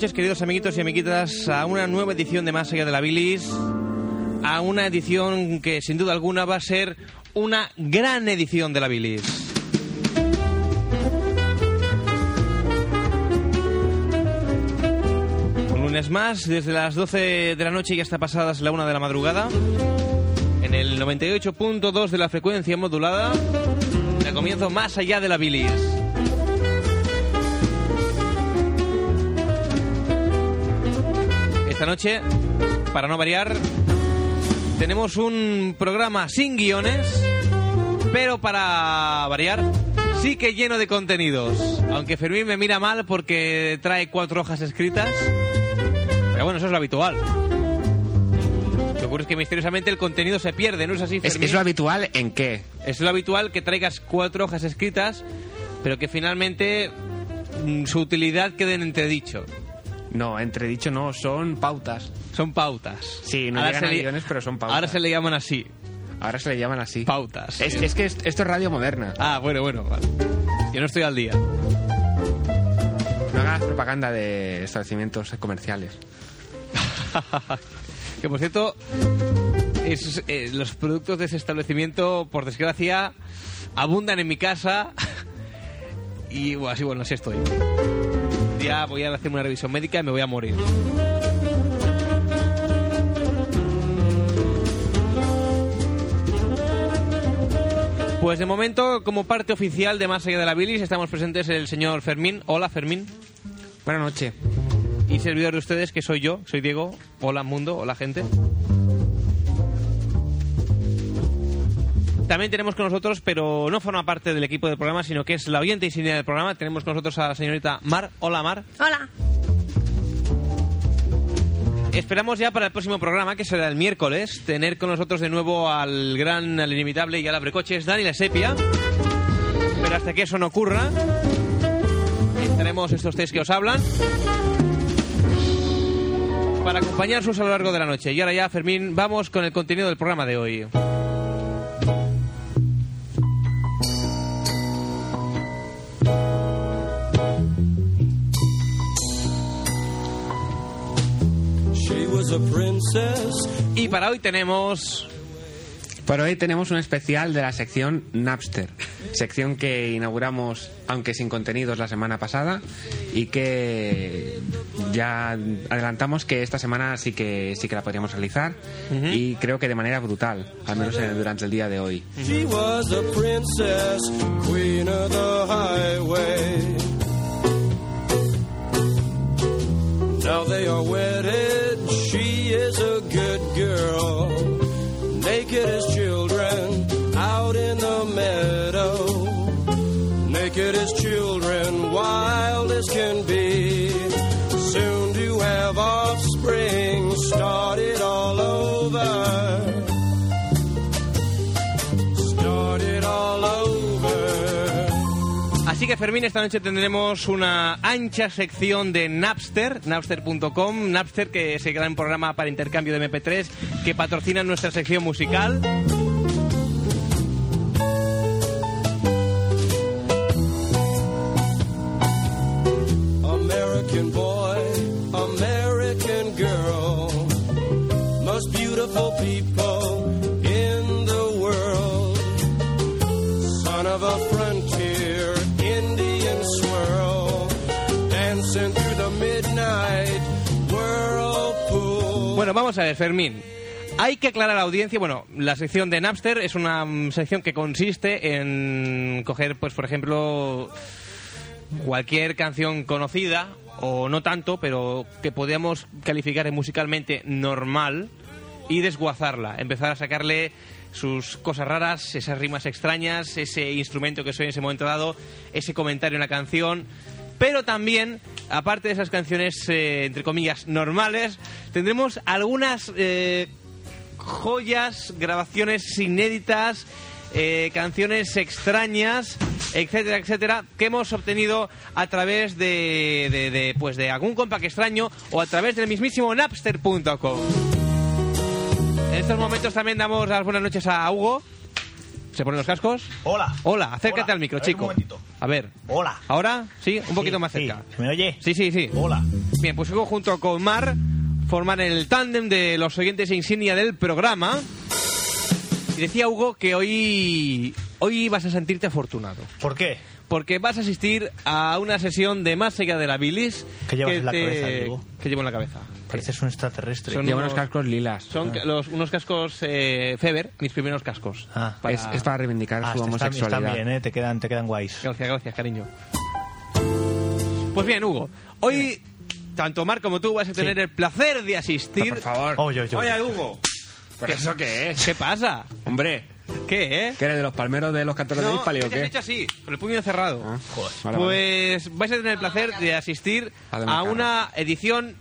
Noches, queridos amiguitos y amiguitas, a una nueva edición de Más allá de la bilis, a una edición que sin duda alguna va a ser una gran edición de la bilis. Un lunes más, desde las 12 de la noche y hasta pasadas la 1 de la madrugada, en el 98.2 de la frecuencia modulada, de comienzo Más allá de la bilis. Esta noche, para no variar, tenemos un programa sin guiones, pero para variar, sí que lleno de contenidos. Aunque Fermín me mira mal porque trae cuatro hojas escritas. Pero bueno, eso es lo habitual. Lo que ocurre es que misteriosamente el contenido se pierde, ¿no es así, ¿Es, Fermín? es lo habitual en qué? Es lo habitual que traigas cuatro hojas escritas, pero que finalmente mm, su utilidad quede en entredicho. No, entredicho no, son pautas. Son pautas. Sí, no Ahora llegan a le- guiones, pero son pautas. Ahora se le llaman así, Ahora se le llaman así. pautas. Es, es que est- esto es radio moderna. Ah, bueno, bueno, vale. Yo no estoy al día. No hagas propaganda de establecimientos comerciales. que por cierto, es- eh, los productos de ese establecimiento, por desgracia, abundan en mi casa. Y bueno, así bueno, así estoy. Ya voy a hacer una revisión médica y me voy a morir. Pues de momento, como parte oficial de Más allá de la bilis, estamos presentes el señor Fermín. Hola, Fermín. Buenas noches. Y servidor de ustedes, que soy yo, soy Diego. Hola, mundo, hola, gente. También tenemos con nosotros, pero no forma parte del equipo del programa, sino que es la oyente insignia del programa. Tenemos con nosotros a la señorita Mar. Hola, Mar. Hola. Esperamos ya para el próximo programa, que será el miércoles, tener con nosotros de nuevo al gran, al inimitable y al abrecoches Dani La Sepia. Pero hasta que eso no ocurra, estaremos estos tres que os hablan para acompañarnos a lo largo de la noche. Y ahora ya, Fermín, vamos con el contenido del programa de hoy. Y para hoy tenemos Por hoy tenemos un especial de la sección Napster, sección que inauguramos, aunque sin contenidos, la semana pasada y que ya adelantamos que esta semana sí que sí que la podríamos realizar y creo que de manera brutal, al menos en- durante el día de hoy. She was a princess, queen of the highway. Now they are wedded. She is a good girl. Fermín, esta noche tendremos una ancha sección de Napster, napster.com, Napster que es el gran programa para intercambio de MP3 que patrocina nuestra sección musical. American boy, American girl, most beautiful people Bueno, vamos a ver, Fermín. Hay que aclarar a la audiencia, bueno, la sección de Napster es una mm, sección que consiste en coger, pues, por ejemplo, cualquier canción conocida, o no tanto, pero que podríamos calificar de musicalmente normal, y desguazarla, empezar a sacarle sus cosas raras, esas rimas extrañas, ese instrumento que soy en ese momento dado, ese comentario en la canción. Pero también, aparte de esas canciones, eh, entre comillas, normales, tendremos algunas eh, joyas, grabaciones inéditas, eh, canciones extrañas, etcétera, etcétera, que hemos obtenido a través de, de, de, pues de algún compact extraño o a través del mismísimo napster.com. En estos momentos también damos las buenas noches a Hugo. ¿Se ponen los cascos? Hola. Hola, acércate Hola. al micro, A ver, chico. Un momentito. A ver. Hola. ¿Ahora? Sí, un poquito Sí, más sí. cerca. ¿Se me oye? Sí, sí, sí. Hola. Bien, pues Hugo junto con Mar forman el tándem de los oyentes insignia del programa. Y decía Hugo que hoy, hoy vas a sentirte afortunado. ¿Por qué? Porque vas a asistir a una sesión de más allá de la bilis. ¿Qué llevas que en la te- cabeza, Diego? Que llevo en la cabeza. Pareces un extraterrestre. Son- Lleva unos unos- cascos lilas. Son ca- los, unos cascos eh, Feber, mis primeros cascos. Ah. Para- Es, es para reivindicar Ah, su homosexualidad. están bien, ¿eh? Te quedan, te quedan guays. Gracias, gracias, cariño. Pues bien, Hugo, hoy tanto Mar como tú vas a tener el placer de asistir. Por favor. Oye, oye, oye. Oye, Hugo, ¿Pero eso qué es? ¿qué pasa? Hombre, ¿Qué, eh? ¿que eres de los palmeros de los cantores de No, Hispali o ¿qué qué? hecho así, con el puño cerrado. Ah, vale, vale. Pues vais a tener el placer de asistir a una edición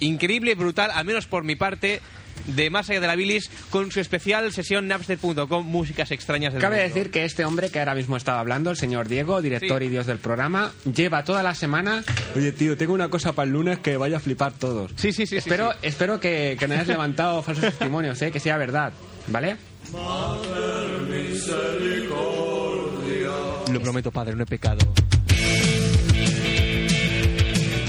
increíble y brutal, al menos por mi parte, de Más allá de la bilis, con su especial sesión napster.com, músicas extrañas del Cabe mundo. decir que este hombre que ahora mismo estaba hablando, el señor Diego, director Sí. y dios del programa, lleva toda la semana. Oye, tío, tengo una cosa para el lunes que vaya a flipar todos. Sí, sí, sí. sí, espero sí. espero que, que no hayas levantado falsos testimonios, ¿eh? que sea verdad, ¿vale? Lo prometo, padre, no he pecado.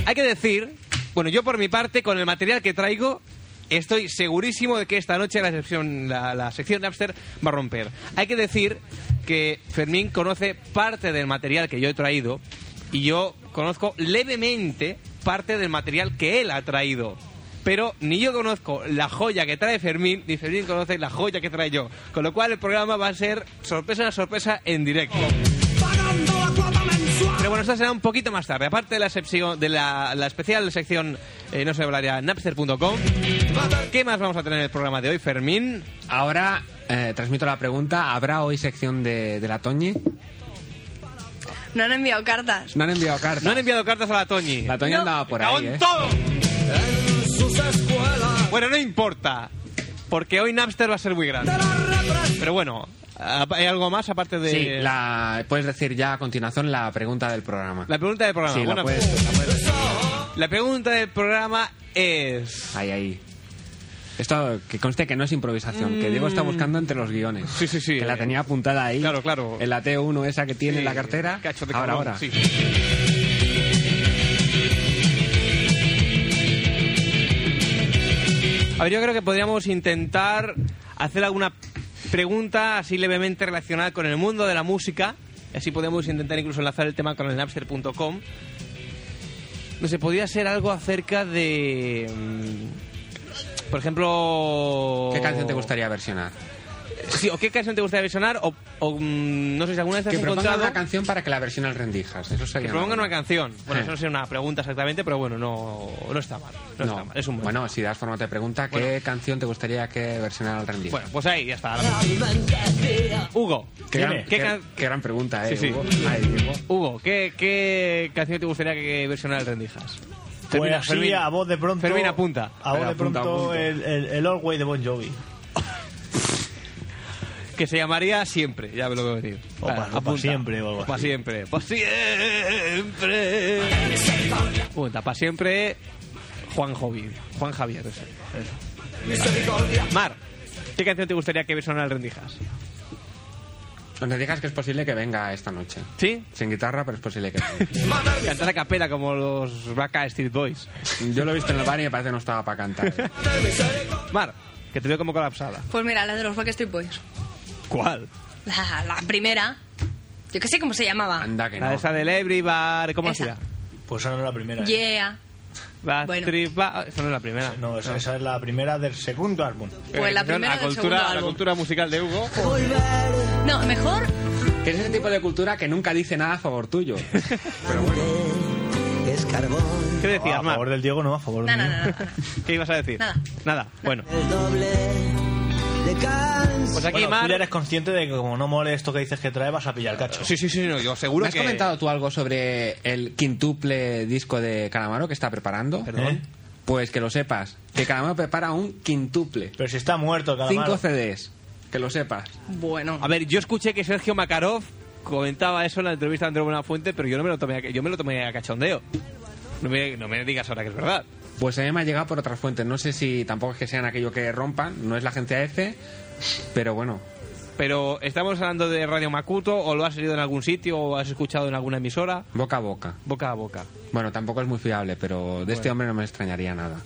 Hay que decir, bueno, yo por mi parte, con el material que traigo, estoy segurísimo de que esta noche la sección, la, la sección Napster va a romper. Hay que decir que Fermín conoce parte del material que yo he traído y yo conozco levemente parte del material que él ha traído. Pero ni yo conozco la joya que trae Fermín, ni Fermín conoce la joya que trae yo. Con lo cual el programa va a ser sorpresa, sorpresa en directo. Bueno, esto será un poquito más tarde. Aparte de la, sección, de la, la especial sección, eh, no se hablaría, napster.com. ¿Qué más vamos a tener en el programa de hoy, Fermín? Ahora eh, transmito la pregunta: ¿habrá hoy sección de, de la Toñi? No han enviado cartas. No han enviado cartas. No han enviado cartas a la Toñi. La Toñi No. andaba por ¡Cago ahí, en ¿eh? todo! Bueno, no importa. Porque hoy Napster va a ser muy grande. Pero bueno, ¿hay algo más aparte de...? Sí, la, puedes decir ya a continuación la pregunta del programa. La pregunta del programa. Sí, la Bueno, puedes- pues, la pregunta del programa es... Ahí, ahí. Esto que conste que no es improvisación, que Diego está buscando entre los guiones. Mm. Sí, sí, sí. Que la tenía apuntada ahí. Claro, claro. En la T1 esa que tiene en la cartera. Cacho de ahora, cabrón, ahora. sí. A ver, yo creo que podríamos intentar hacer alguna pregunta así levemente relacionada con el mundo de la música. Así podemos intentar incluso enlazar el tema con el napster.com. No sé, podría ser algo acerca de... mm, Por ejemplo... ¿Qué canción te gustaría versionar? Sí, o qué canción te gustaría versionar, o, o, mm, no sé si alguna vez te Que has propongan encontrado... una canción para que la versione el Rendijas. Eso Que sería propongan una canción. Bueno, eso no sería una pregunta exactamente, pero bueno, no, no está mal. No, No. está mal. Es un buen bueno, si das forma de pregunta, ¿qué Bueno. canción te gustaría que versionara el Rendijas? Bueno, pues ahí ya está. Hugo, qué, dime, gran, ¿qué, qué- can- qué gran pregunta, ¿eh? Sí, sí. Hugo? Ay. Hugo, ¿qué, ¿qué canción te gustaría que versionara el Rendijas? Pues así, a voz de pronto. Fermín, apunta. A voz de apunta, pronto, apunta. el, el, el All Way de Bon Jovi. Que se llamaría Siempre, ya me lo voy a decir. O pa- o pa siempre, o algo Pa' así. siempre, pa' siempre. Apunta, pa' siempre, Juan Javier. Juan Javier, ese. Mar, ¿qué canción te gustaría que versionara el Rendijas? Donde digas que es posible que venga esta noche. ¿Sí? Sin guitarra, pero es posible que venga. Cantar a capela como los Vaca Street Boys. Yo lo he visto en el bar y me parece que no estaba para cantar. Mar, que te veo como colapsada. Pues mira, la de los Backstreet Boys. ¿Cuál? La, la primera. Yo qué sé cómo se llamaba. Anda que La no. de esa del Every Bar, ¿cómo Esa. hacía? Pues esa no es la primera. ¿eh? Yeah. La Bueno. Bar- Esa no es la primera. No, esa, esa es la primera del segundo álbum. Pues la primera la del cultura, segundo la álbum. cultura musical de Hugo. No, mejor. Que es ese tipo de cultura que nunca dice nada a favor tuyo. es carbón. ¿Qué No, decías, a Mar? favor del Diego, no, a favor No, del no, no, no, no. ¿Qué ibas a decir? Nada. Nada. Bueno, El doble. Pues aquí Bueno, Mar. tú ya eres consciente de que como no mole esto que dices que trae, vas a pillar cacho. Sí, sí, sí, no, yo seguro ¿Me has que. comentado tú algo sobre el quintuple disco de Calamaro que está preparando? Perdón. ¿Eh? Pues que lo sepas, que Calamaro prepara un quintuple. Pero si está muerto calamaro. Cinco CDs. Que lo sepas. Bueno. A ver, yo escuché que Sergio Makarov comentaba eso en la entrevista de Andrés Buenafuente, pero yo no me lo tomé a, yo me lo tomé a cachondeo. No me, no me digas ahora que es verdad. Pues a mí me ha llegado por otras fuentes. No sé si tampoco es que sean aquello que rompan, no es la agencia F, pero bueno. pero ¿estamos hablando de Radio Makuto o lo has leído en algún sitio o has escuchado en alguna emisora? Boca a boca. Boca a boca. Bueno, tampoco es muy fiable, pero de este hombre no me extrañaría nada.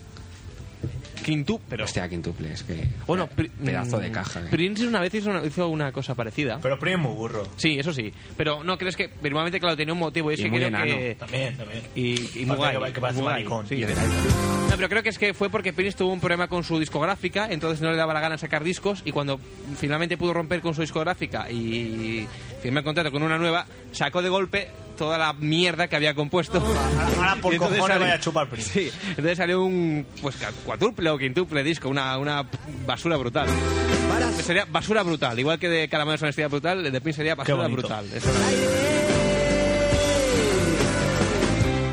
Quintu, pero... Hostia, quintuple, es que... Bueno, pri- pedazo de mm, caja. eh. Prince una vez hizo una, hizo una cosa parecida. Pero Prim es muy burro. Sí, eso sí. Pero no, crees que normalmente, claro, tenía un motivo. Y es Y que muy creo enano. que... También, también. Y, y muy guay, que- muy guay, sí. Y No, pero creo que es que fue porque Prince tuvo un problema con su discográfica, entonces no le daba la gana sacar discos y cuando finalmente pudo romper con su discográfica y firmar contrato con una nueva, sacó de golpe toda la mierda que había compuesto. Ahora, por entonces cojones salió- vaya a chupar. Sí, entonces salió un pues cuádruple o quintuple disco, una, una basura brutal. Sería basura brutal, igual que de Calamares Honestidad Brutal, el de Prince sería basura brutal. Eso era-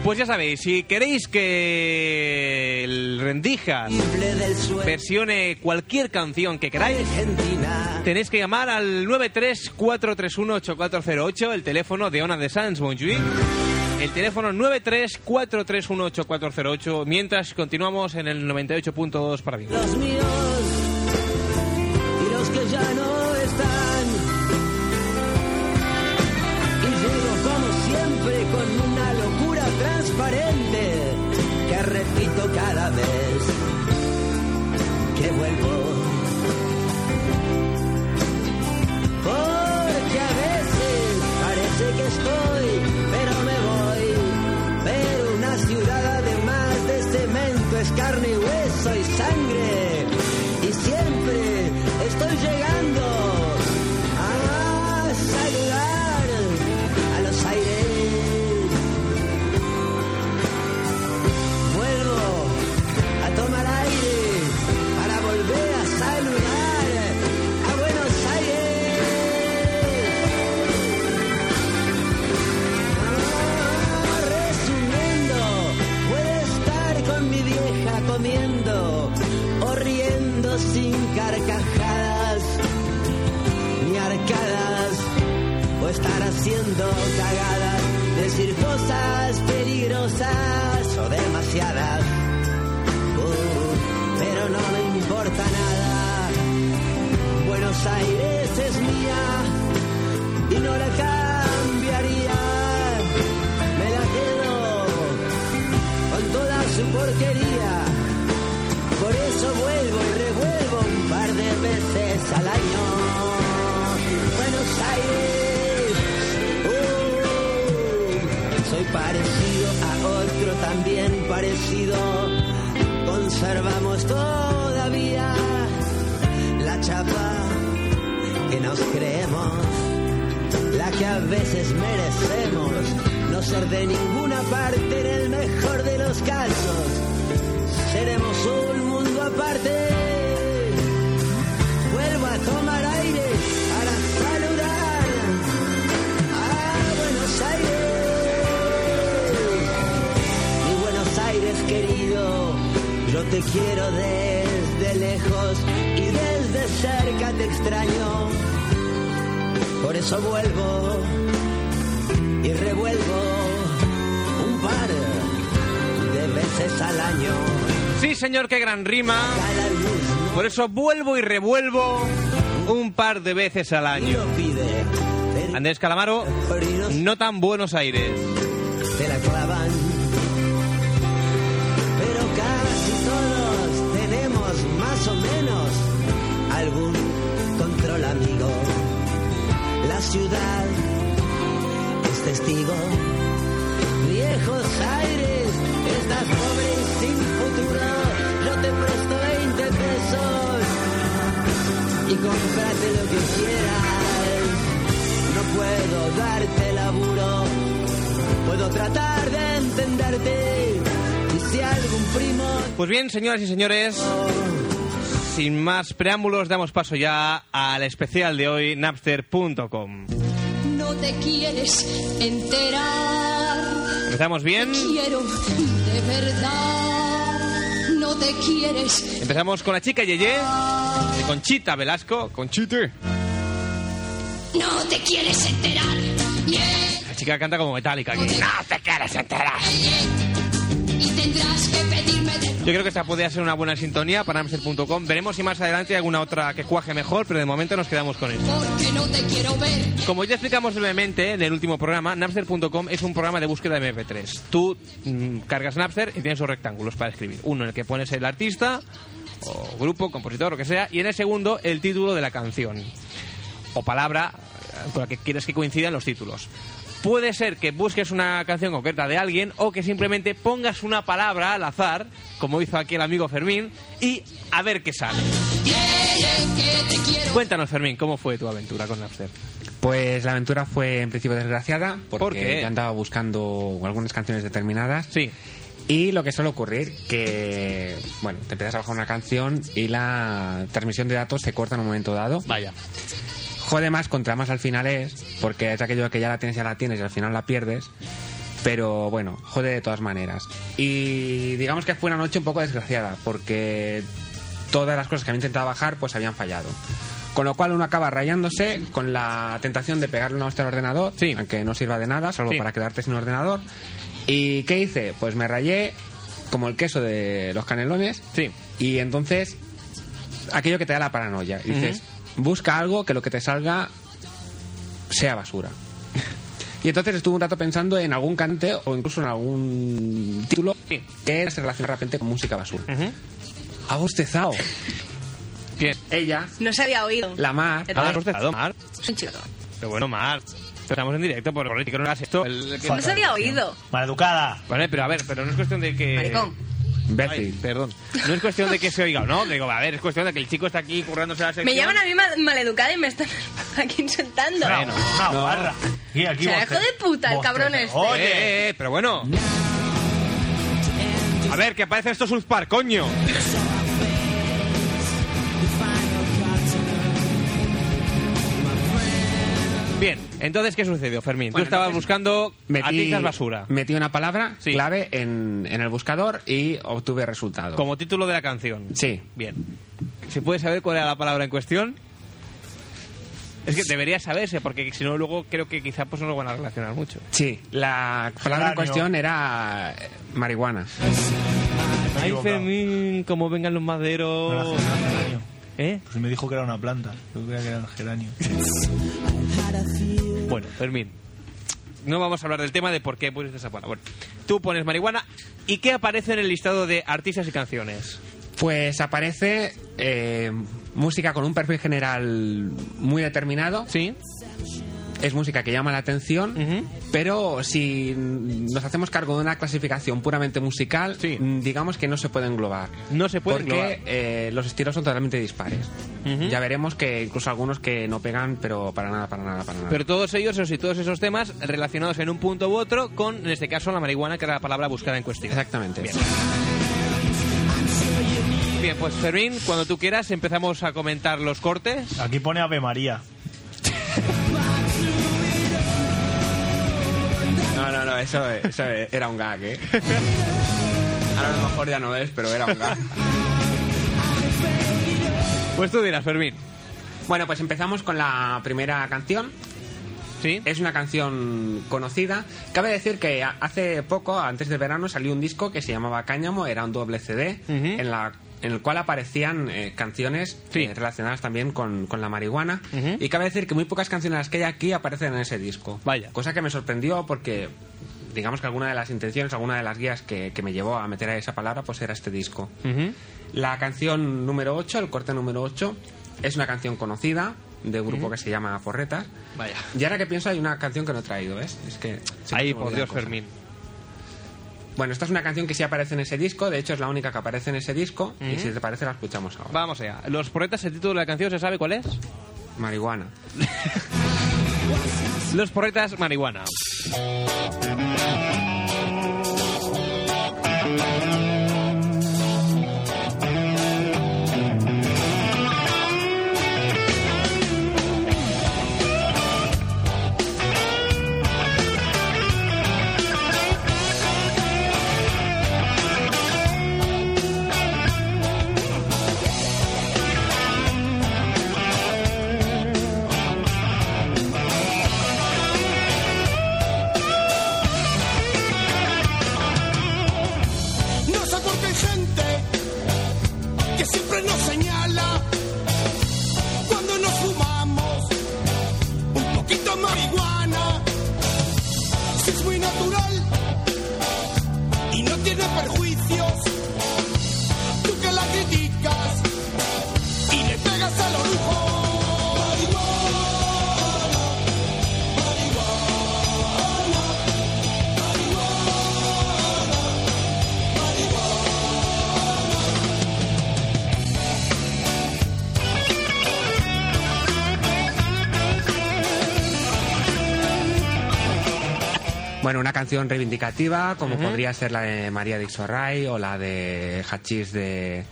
Pues ya sabéis, si queréis que el Rendijas versione cualquier canción que queráis, tenéis que llamar al 934318408, el teléfono de Ona de Sans Montjuïc. El teléfono 934318408, mientras continuamos en el 98.2 para Vigo. Los míos y los que ya no cagadas, decir cosas peligrosas o demasiadas. Uh, pero no me importa nada. Buenos Aires es mía y no la cambiaría. Parecido a otro también parecido. Conservamos todavía la chapa que nos creemos, la que a veces merecemos. No ser de ninguna parte en el mejor de los casos. Seremos un mundo aparte. Vuelvo a tomar aire te quiero desde lejos y desde cerca te extraño. Por eso vuelvo y revuelvo un par de veces al año. Sí, señor, qué gran rima. Por eso vuelvo y revuelvo un par de veces al año. Andrés Calamaro, no tan Buenos Aires. te la clavan. Ciudad es testigo. Viejos aires, estás pobre y sin futuro. Yo te presto 20 pesos y comprate lo que quieras. No puedo darte laburo, puedo tratar de entenderte. Y si algún primo Pues bien, señoras y señores, sin más preámbulos, damos paso ya al especial de hoy, napster.com. No te quieres enterar. Empezamos bien. Quiero de verdad. No te quieres. Empezamos con la chica Yeye, de Conchita Velasco. Conchita. No te quieres enterar. Yeah, La chica canta como metálica. aquí. No te quieres enterar. yeah. Y te tendrás que pedirme de Yo creo que esta podría ser una buena sintonía para Amster.com. Veremos si más adelante hay alguna otra que cuaje mejor, pero de momento nos quedamos con esto. porque no te quiero ver. Como ya explicamos brevemente en el último programa, Napster.com es un programa de búsqueda de MP3. Tú mm, cargas Napster y tienes dos rectángulos para escribir. Uno en el que pones el artista, o grupo, compositor, lo que sea, y en el segundo el título de la canción. O palabra eh, con la que quieres que coincidan los títulos. Puede ser que busques una canción concreta de alguien o que simplemente pongas una palabra al azar, como hizo aquí el amigo Fermín, y a ver qué sale. Cuéntanos, Fermín, ¿cómo fue tu aventura con Napster? Pues la aventura fue en principio desgraciada porque ¿Por qué? yo andaba buscando algunas canciones determinadas. Sí. Y lo que suele ocurrir, que, bueno, te empiezas a bajar una canción y la transmisión de datos se corta en un momento dado. Vaya. Jode más contra más al final es, porque es aquello que ya la tienes, ya la tienes y al final la pierdes. Pero bueno, jode de todas maneras. Y digamos que fue una noche un poco desgraciada, porque todas las cosas que había intentado bajar pues habían fallado. Con lo cual uno acaba rayándose con la tentación de pegarle una hostia al ordenador, Sí. aunque no sirva de nada, salvo Sí. para quedarte sin ordenador. ¿Y qué hice? Pues me rayé como el queso de los canelones. Sí. Y entonces, aquello que te da la paranoia. Y dices, busca algo que lo que te salga sea basura. Y entonces estuve un rato pensando en algún cante o incluso en algún título que se relaciona de repente con música basura. Ha bostezado. Bien. Ella, No se había oído. la mar, has bostezado, Mar. Es un chico. Pero bueno, Mar. Estamos en directo, por que no hagas esto. El- que- No se había oído. Maleducada. Vale, pero a ver, pero no es cuestión de que... Maricón. Imbécil. perdón. No es cuestión de que se oiga o no. Digo, a ver, es cuestión de que el chico está aquí currándose la sección. Me llaman a mí mal- maleducada y me están aquí insultando. Bueno. Una guarra. Y aquí Se boste- dejó de puta el cabrón este. Eh, Oye. eh, eh, pero bueno. A ver, que aparece esto South Park, coño. Entonces, ¿qué sucedió, Fermín? Tú Bueno, estabas entonces, buscando artistas basura. metí una palabra Sí. clave en, en el buscador y obtuve resultado. Como título de la canción. Sí. Bien. ¿Se puede saber cuál era la palabra en cuestión? Es que debería saberse, porque si no, luego creo que quizá pues no lo van a relacionar mucho. Sí, la palabra en cuestión era eh, marihuana. Ay. Fermín, cómo vengan los maderos. ¿Eh? Pues me dijo que era una planta. Yo creía que era un geranio. Bueno, Fermín. No vamos a hablar del tema de por qué pusiste esa palabra. Bueno, tú pones marihuana y ¿qué aparece en el listado de artistas y canciones? Pues aparece eh, música con un perfil general muy determinado. ¿Sí? Es música que llama la atención, pero si nos hacemos cargo de una clasificación puramente musical, Sí. mm, digamos que no se puede englobar. No se puede porque englobar. eh, los estilos son totalmente dispares. Ya veremos que incluso algunos que no pegan, pero para nada, para nada, para nada. Pero todos ellos, esos y todos esos temas relacionados en un punto u otro con, en este caso, la marihuana, que era la palabra buscada en cuestión. Exactamente. Bien. Bien, pues Fermín, cuando tú quieras empezamos a comentar los cortes. Aquí pone Ave María. No, no, no, eso, eso era un gag, ¿eh? Ahora a lo mejor ya no es, pero era un gag. Pues tú dirás, Fermín. Bueno, pues empezamos con la primera canción. ¿Sí? Es una canción conocida. Cabe decir que hace poco, antes de verano, salió un disco que se llamaba Cáñamo, era un doble CD, en, la, en el cual aparecían eh, canciones Sí. eh, relacionadas también con, con la marihuana. Ujú. Y cabe decir que muy pocas canciones que hay aquí aparecen en ese disco. Vaya. Cosa que me sorprendió porque, digamos que alguna de las intenciones, alguna de las guías que, que me llevó a meter a esa palabra, pues era este disco. Ujú. La canción número 8, el corte número 8, es una canción conocida de un grupo que se llama Porretas. Vaya. Y ahora que pienso, hay una canción que no he traído, ¿ves? Es que. Ahí, por Dios. Fermín. Bueno, esta es una canción que sí aparece en ese disco, de hecho es la única que aparece en ese disco, y si te parece la escuchamos ahora. Vamos allá. Los porretas, el título de la canción, ¿se sabe cuál es? Marihuana. Los porretas, marihuana. Bueno, una canción reivindicativa, como podría ser la de María Dixorray o la de Hachís de,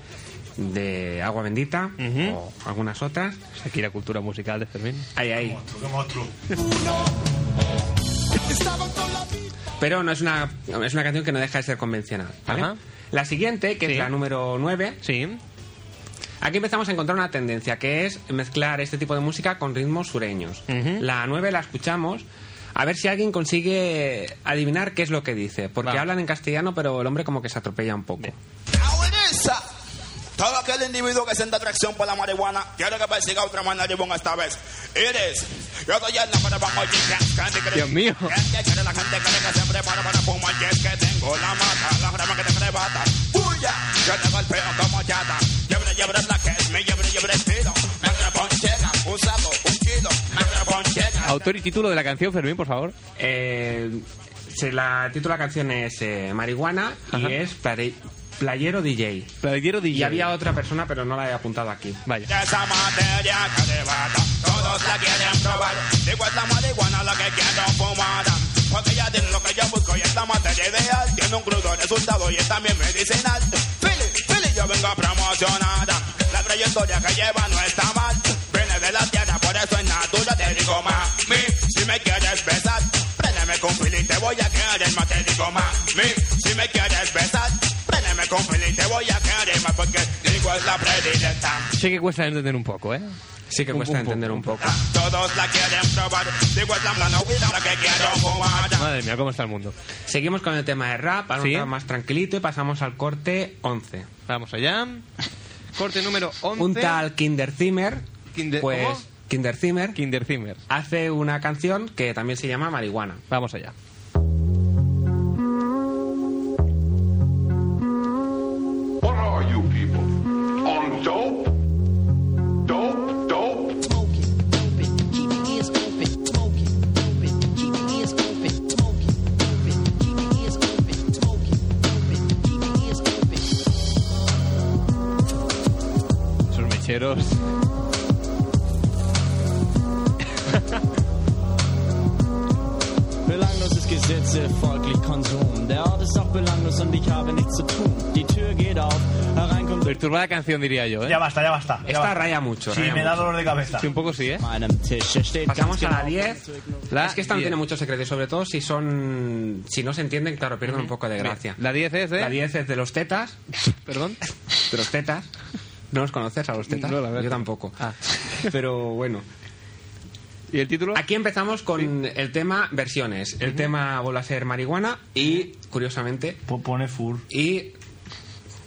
de Agua Bendita Ujú. o algunas otras. Aquí la cultura musical de Fermín. Ahí, ahí. Qué monstruo. La vida. Pero no es una, es una canción que no deja de ser convencional. ¿vale? Ajá. La siguiente, que Sí. es la número 9, Sí. aquí empezamos a encontrar una tendencia, que es mezclar este tipo de música con ritmos sureños. Ujú. La 9 la escuchamos. A ver si alguien consigue adivinar qué es lo que dice. Porque Va. hablan en castellano, pero el hombre como que se atropella un poco. Abuelisa. Todo aquel individuo que sienta atracción por la marihuana quiere que persiga otra marihuana esta vez. Eres. Yo soy el número uno chica. Dios mío. Que quiere la gente cree que se prepara para fumar y es que tengo la mata, la grama que te arrebata. Puya, yo te golpeo como chata. Llebre, llebre la que es mi llebre, llebre Autor y título de la canción, Fermín, por favor. Eh, la, el título de la canción es eh, Marihuana Ajá. y es plare- Playero DJ. Playero DJ. Y había otra persona, pero no la he apuntado aquí. Vaya. De esa materia que arrebata, todos la quieren probar. Digo, es la marihuana la que quiero fumar. Porque ella tiene lo que yo busco y es la materia ideal. Tiene un crudo resultado y es también medicinal. Philly, Philly, yo vengo a promocionar. La trayectoria que lleva no está mal. Si me quieres besar, préndeme con Philly, te voy a querer más. Te digo, mami, si me quieres besar, préndeme con Philly, te voy a querer más. Porque digo, es la predilecta. Sé que cuesta entender un poco, ¿eh? Sí que cuesta entender un poco. Todos la quieren probar. Digo, es la plana huida la que quiero fumar. Madre mía, cómo está el mundo. Seguimos con el tema de rap, ahora Sí. un tema más tranquilito y pasamos al corte 11. Vamos allá. Corte número 11. Un tal Kinder Zimmer, Kinder- pues ¿cómo? Kinder Zimmer Kinder Zimmer. hace una canción que también se llama Marihuana. Vamos allá. What Gesetze, folglich Konsum. Der Ort ist auch belanglos und ich habe nichts zu tun. Die Tür geht auf, hereinkommt Perturbada canción, diría yo, ¿eh? Ya basta, ya basta. ya Esta basta. raya mucho. Sí, raya me da mucho. dolor de cabeza. Sí, un poco sí, ¿eh? Pasamos a la genau 10. La es que esta no 10. tiene muchos secretos, sobre todo si son si no se entienden, claro, pierden un poco de gracia. La 10 es de... La 10 es de los tetas, Perdón. de los tetas. ¿No los conoces a los tetas? No, la verdad Yo tampoco. Ah. Pero bueno. ¿Y el título? Aquí empezamos con el tema versiones. El tema vuelve a ser marihuana y, curiosamente, Po- Pone fur. y...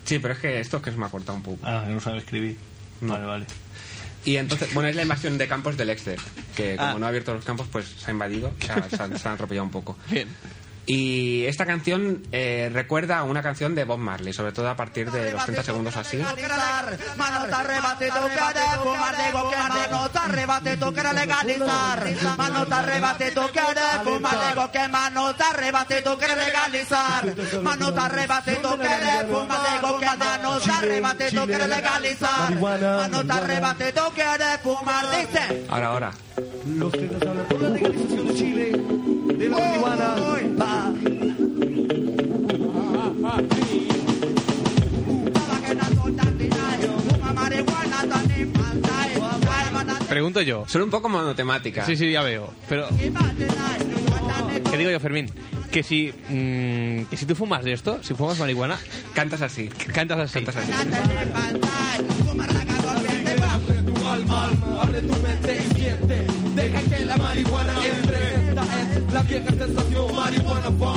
Sí, pero es que esto es que se me ha cortado un poco. Ah, no sabe escribir. No. Vale, vale. Y entonces, bueno, es la invasión de campos del Exter, que como Ah. no ha abierto los campos, pues se ha invadido, se ha, se ha- se ha atropellado un poco. Bien. Y esta canción eh, recuerda a una canción de Bob Marley, sobre todo a partir de los 30 segundos así. Ahora, ahora. De. Pregunto yo. Son un poco monotemática. Sí, sí, ya veo. Pero... ¿Qué digo yo, Fermín? Que si, mm, que si tú fumas de esto, si fumas marihuana, Cantas así. cantas así. Cantas así.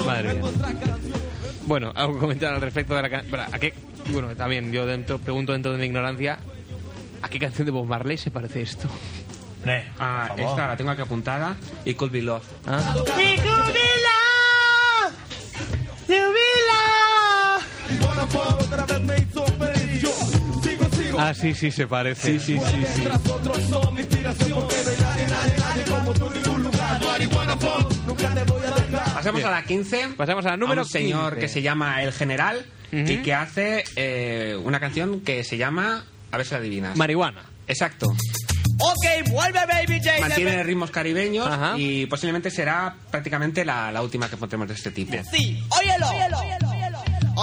Madre mía. Bueno, algo que comentar al respecto de la canción. ¿A qué? Bueno, también yo dentro, pregunto dentro de mi ignorancia, ¿a qué canción de Bob Marley se parece esto? Eh, Ah, esta la tengo aquí apuntada y Could Be Love. ¿Ah? Ah, sí, sí, se parece. Sí, sí, sí, sí. Pasamos Bien. a la 15. Pasamos a la número un señor 15. que se llama El General y que hace eh, una canción que se llama, a ver si la adivinas. Marihuana. Exacto. Ok, vuelve Baby J. Mantiene ritmos caribeños Ajá. y posiblemente será prácticamente la, la última que encontremos de este tipo. Sí, óyelo.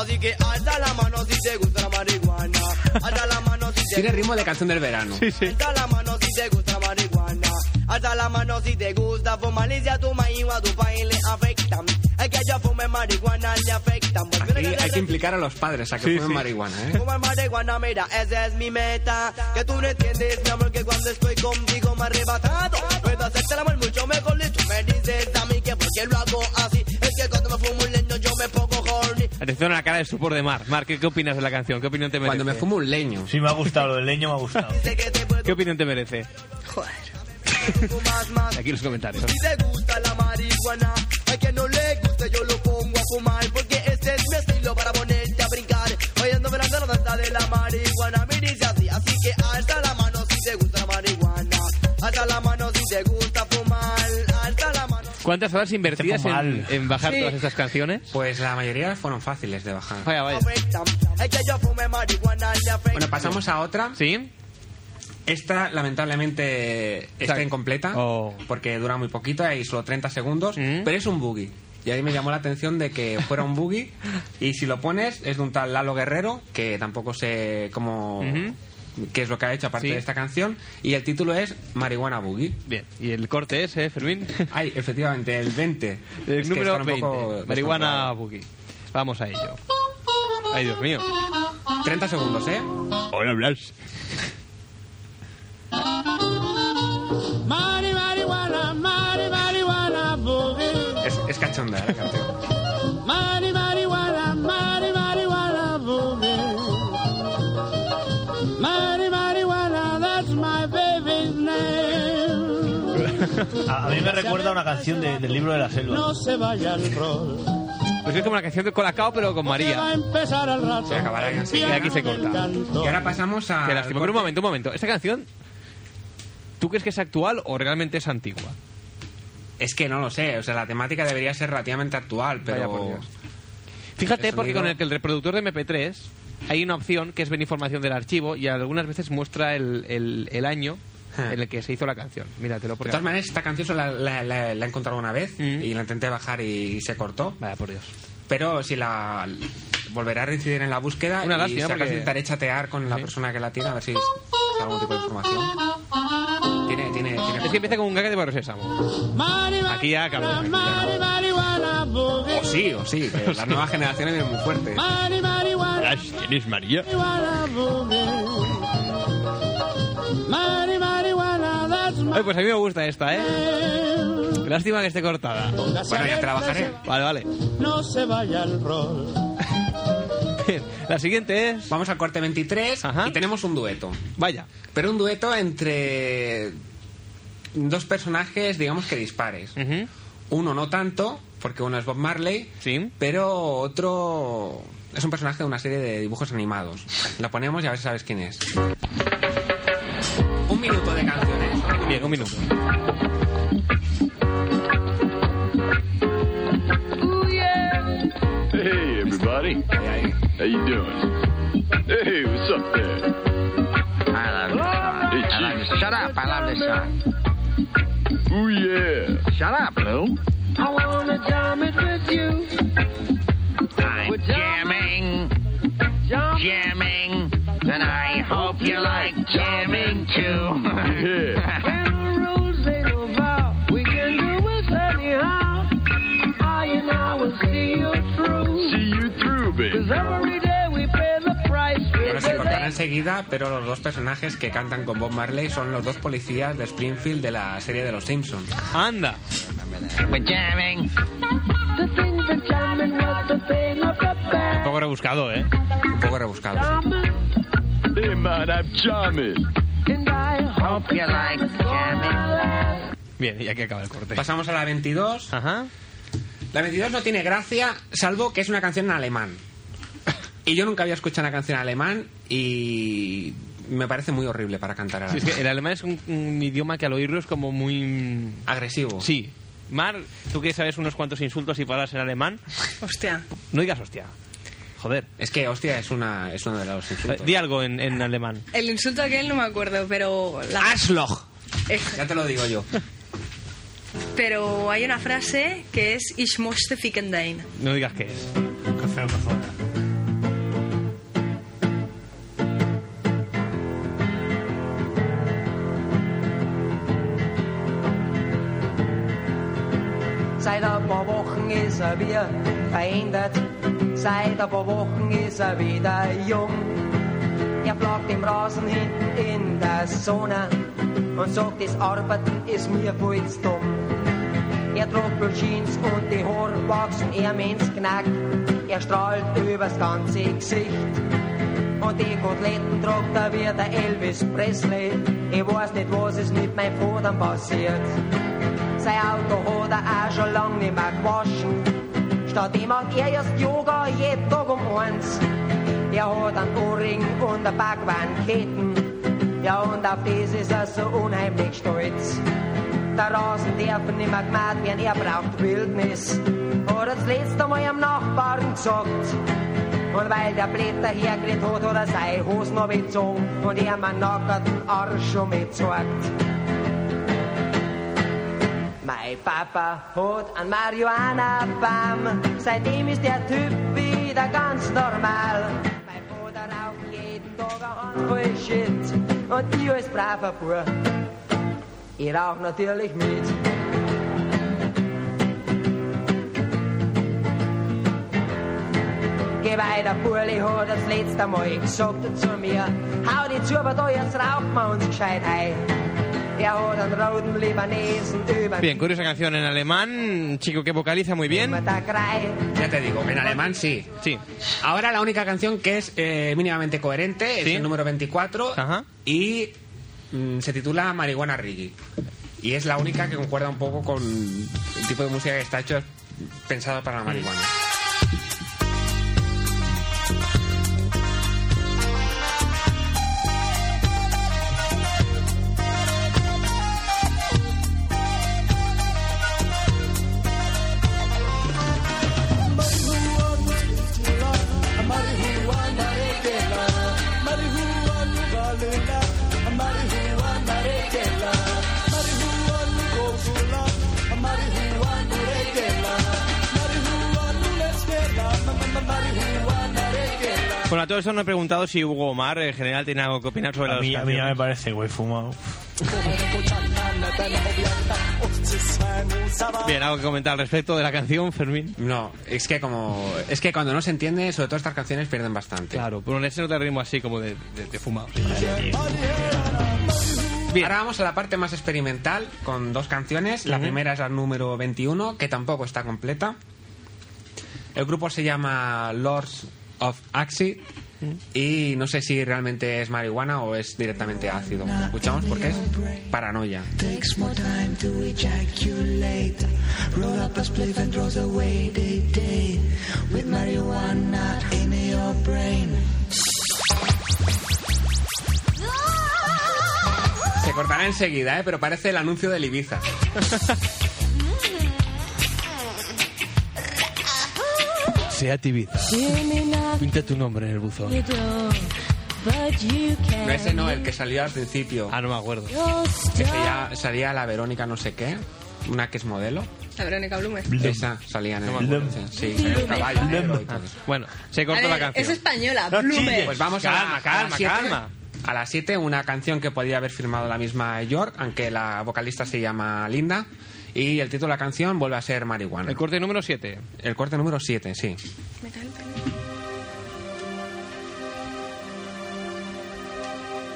Así que alza la mano si te gusta la marihuana. Alza la mano si te Tiene ritmo de canción del verano. Alza la mano si te gusta la marihuana. Alza la mano si te gusta fumar y si a tu maíz o a tu país le afectan. Es que yo fume marihuana le afectan. Pues Aquí hay que implicar a los padres a que Sí, fumen sí. marihuana, ¿eh? Fumar marihuana, mira, esa es mi meta. Que tú no entiendes, mi amor, que cuando estoy contigo me arrebatado. Puedo hacerte el amor mucho mejor y tú me dices a mí que por qué lo hago así. Es que cuando me fumo un leño yo me pongo horny. Atención a la cara de estupor de Mar. Mar, ¿qué, qué opinas de la canción? ¿Qué opinión te merece? Cuando me fumo un leño. Sí, me ha gustado, lo del leño me ha gustado. ¿Qué opinión te merece? Más. Aquí los comentarios. Si te gusta la marihuana, a quien no le guste yo lo pongo a fumar. Porque este es mi estilo para ponerte a brincar. Hoy ando mirando la danza de la marihuana. Me dice así, así que alza la mano si te gusta la marihuana. Alza la mano si te gusta fumar. Alza la mano. ¿Cuántas horas pongo en, bajar Sí. todas estas canciones? Pues la mayoría fueron fáciles de bajar. Vaya, vaya. Bueno, pasamos a otra. ¿Sí? Esta, lamentablemente, está Exacto. incompleta Oh. porque dura muy poquito, hay solo 30 segundos, Mm. pero es un boogie. Y ahí me llamó la atención de que fuera un boogie. y si lo pones, es de un tal Lalo Guerrero, que tampoco sé cómo. Ujú. qué es lo que ha hecho aparte Sí. de esta canción. Y el título es Marihuana Boogie. Bien. ¿Y el corte es, eh, Fermín? Ay, efectivamente, el 20. El Es número están un 20. poco Marihuana. Boogie. Vamos a ello. Ay, Dios mío. 30 segundos, ¿eh? Hola, Blas. Cachonda ¿eh? la canción. Mari, marihuana, mari, marihuana, boogie. Mari, marihuana, that's my baby's name. A, a mí me recuerda a una canción de- del libro de la selva. No se vaya el rol. Pues es como la canción de Colacao, pero con Va a María. empezar al rato. Se acabará Y aquí se corta. Y ahora pasamos a. Qué lástima. Pero un momento, un momento. Esta canción, ¿tú crees que es actual o realmente es antigua? Es que no lo sé, o sea, la temática debería ser relativamente actual, Vaya por pero. Dios. Fíjate, porque con el, que el reproductor de MP3 hay una opción que es ver información del archivo y algunas veces muestra el, el- el año en el que se hizo la canción. Míratelo De porque... todas maneras, esta canción solo la, la- la- la he encontrado una vez Mm. y la intenté bajar y se cortó. Vaya por Dios. Pero si la volverá a reincidir en la búsqueda Una y lástima, si acaso porque- intentaré chatear con la Sí. persona que la tiene a ver si sale algún tipo de información. Tiene, tiene, tiene. Es que empieza con un gague de Barrio Sésamo. Aquí ya boogie. O sí, o sí, que las nuevas generaciones vienen muy fuertes. Mari, marihuana, ¿Quién es María? Ay, pues a mí me gusta esta, ¿eh? Lástima que esté cortada. Bueno, ya te la bajaré. Vale, vale. No se vaya el rol. Bien. La siguiente es... Vamos al corte 23 Ajá. y tenemos un dueto. Vaya. Pero un dueto entre dos personajes, digamos que dispares. Uno no tanto, porque uno es Bob Marley, Sí. pero otro es un personaje de una serie de dibujos animados. La ponemos y a ver si sabes quién es. Un minuto de canciones. Bien, un minuto. Hey. How you doing? Hey, what's up there? I love this song. Hey, I love this. Shut up. I love this song. Ooh, yeah. Shut up, Lou. I wanna jam it with you. I'm jamming, jamming, and I hope you like jamming too. Yeah. and I will see you through. See you through, baby. Cause every day we pay the price. Bueno, se cortará enseguida, pero los dos personajes que cantan con Bob Marley son los dos policías de Springfield de la serie de Los Simpsons. Anda. We're jamming, the Un poco rebuscado, ¿eh? Un poco rebuscado. Hey man, I'm charming. And I Hope you like jamming. Bien, y aquí acaba el corte. Pasamos a la 22. Ajá. La 22 no tiene gracia, salvo que es una canción en alemán. Y yo nunca había escuchado una canción en alemán y me parece muy horrible para cantar en Sí, es alemán. que el alemán es un, un idioma que al oírlo es como muy... Agresivo. Sí. Mar, tú que sabes unos cuantos insultos y palabras en alemán, Hostia. no digas hostia. Joder. Es que, hostia, es, una, es uno de los insultos. Di algo en, en alemán. El insulto aquel no me acuerdo, pero... La... Arschloch. Ya te lo digo yo. Pero hay una frase que es Ich möchte ficken dein. No digas qué es. Qué feo que fuera. Seit ein paar Wochen ist er wieder verändert. Seit ein paar Wochen ist er wieder jung. Er plagt im Rasen hinten in der Sonne und sagt, das Arbeiten ist mir zu dumm. Er Blue Jeans und die Haare wachsen ihm ins Knack. Er strahlt übers ganze Gesicht. Und die Koteletten tragt er wie der Elvis Presley. Ich weiß nicht, was ist mit meinem Vater passiert. Sein Auto hat er auch schon lang nicht mehr gewaschen. Stattdem macht er erst Yoga jeden Tag um eins. Er hat einen Ohrring und ein paar Ketten. Ja, und auf das ist er so unheimlich stolz. Der Rasen darf nicht mehr gemacht werden, er braucht Wildnis. Hat das letzte Mal am Nachbarn gesagt. Und weil der Blätter hergekriegt hat, hat er seine Hosen noch bezogen und er meinen nackerten Arsch schon mitgezeigt. Mein Papa hat einen Marihuana-Baum, seitdem ist der Typ wieder ganz normal. Mein Vater raucht jeden Tag einen Handvoll Shit und ich als braver Bub, ich rauch natürlich mit. Geh weiter, Burli hat das letzte Mal gesagt zu mir, hau die zu, aber da jetzt rauchen wir uns gescheit ein. Hat einen roten Libanesen über Bien, curiosa canción en alemán, chico que vocaliza muy bien. Ya te digo, en alemán sí. Sí. Ahora la única canción que es eh, mínimamente coherente Sí. es el número 24 Ajá. y mm, se titula Marihuana Rigi. Y es la única que concuerda un poco con el tipo de música que está hecho pensado para la marihuana. Todo eso no he preguntado si Hugo Omar en general tiene algo que opinar sobre A las mí, a mí ya me parece, güey, fumado. Bien, algo que comentar al respecto de la canción, Fermín. No, es que como es que cuando no se entiende, sobre todo estas canciones pierden bastante. Claro, pero ese nota el ritmo así como de, de, de fumado. Ahora vamos a la parte más experimental con dos canciones. La primera es la número 21, que tampoco está completa. El grupo se llama Lords of Axie y no sé si realmente es marihuana o es directamente ácido. Escuchamos porque es paranoia. Takes more time to ejaculate. Roll up a spliff and throws away day day. With marijuana in your brain. Se cortará enseguida, ¿eh? pero parece el anuncio del Ibiza. Sea Ibiza. Pinta tu nombre en el buzón. No, ese no, el que salió al principio. Ah, no me acuerdo. Que salía, salía la Verónica no sé qué, una que es modelo. La Verónica Blume. Esa salía en el acuerdo. Sí, salía un caballo negro y todo eso. Bueno, se cortó ver, la canción. es española, No Blume. chilles. Pues vamos a Calma, la, calma, a las siete. calma. A las 7, una canción que podía haber firmado la misma York, aunque la vocalista se llama Linda. Y el título de la canción vuelve a ser Marihuana. El corte número 7. El corte número 7, sí. Me cae el pelo.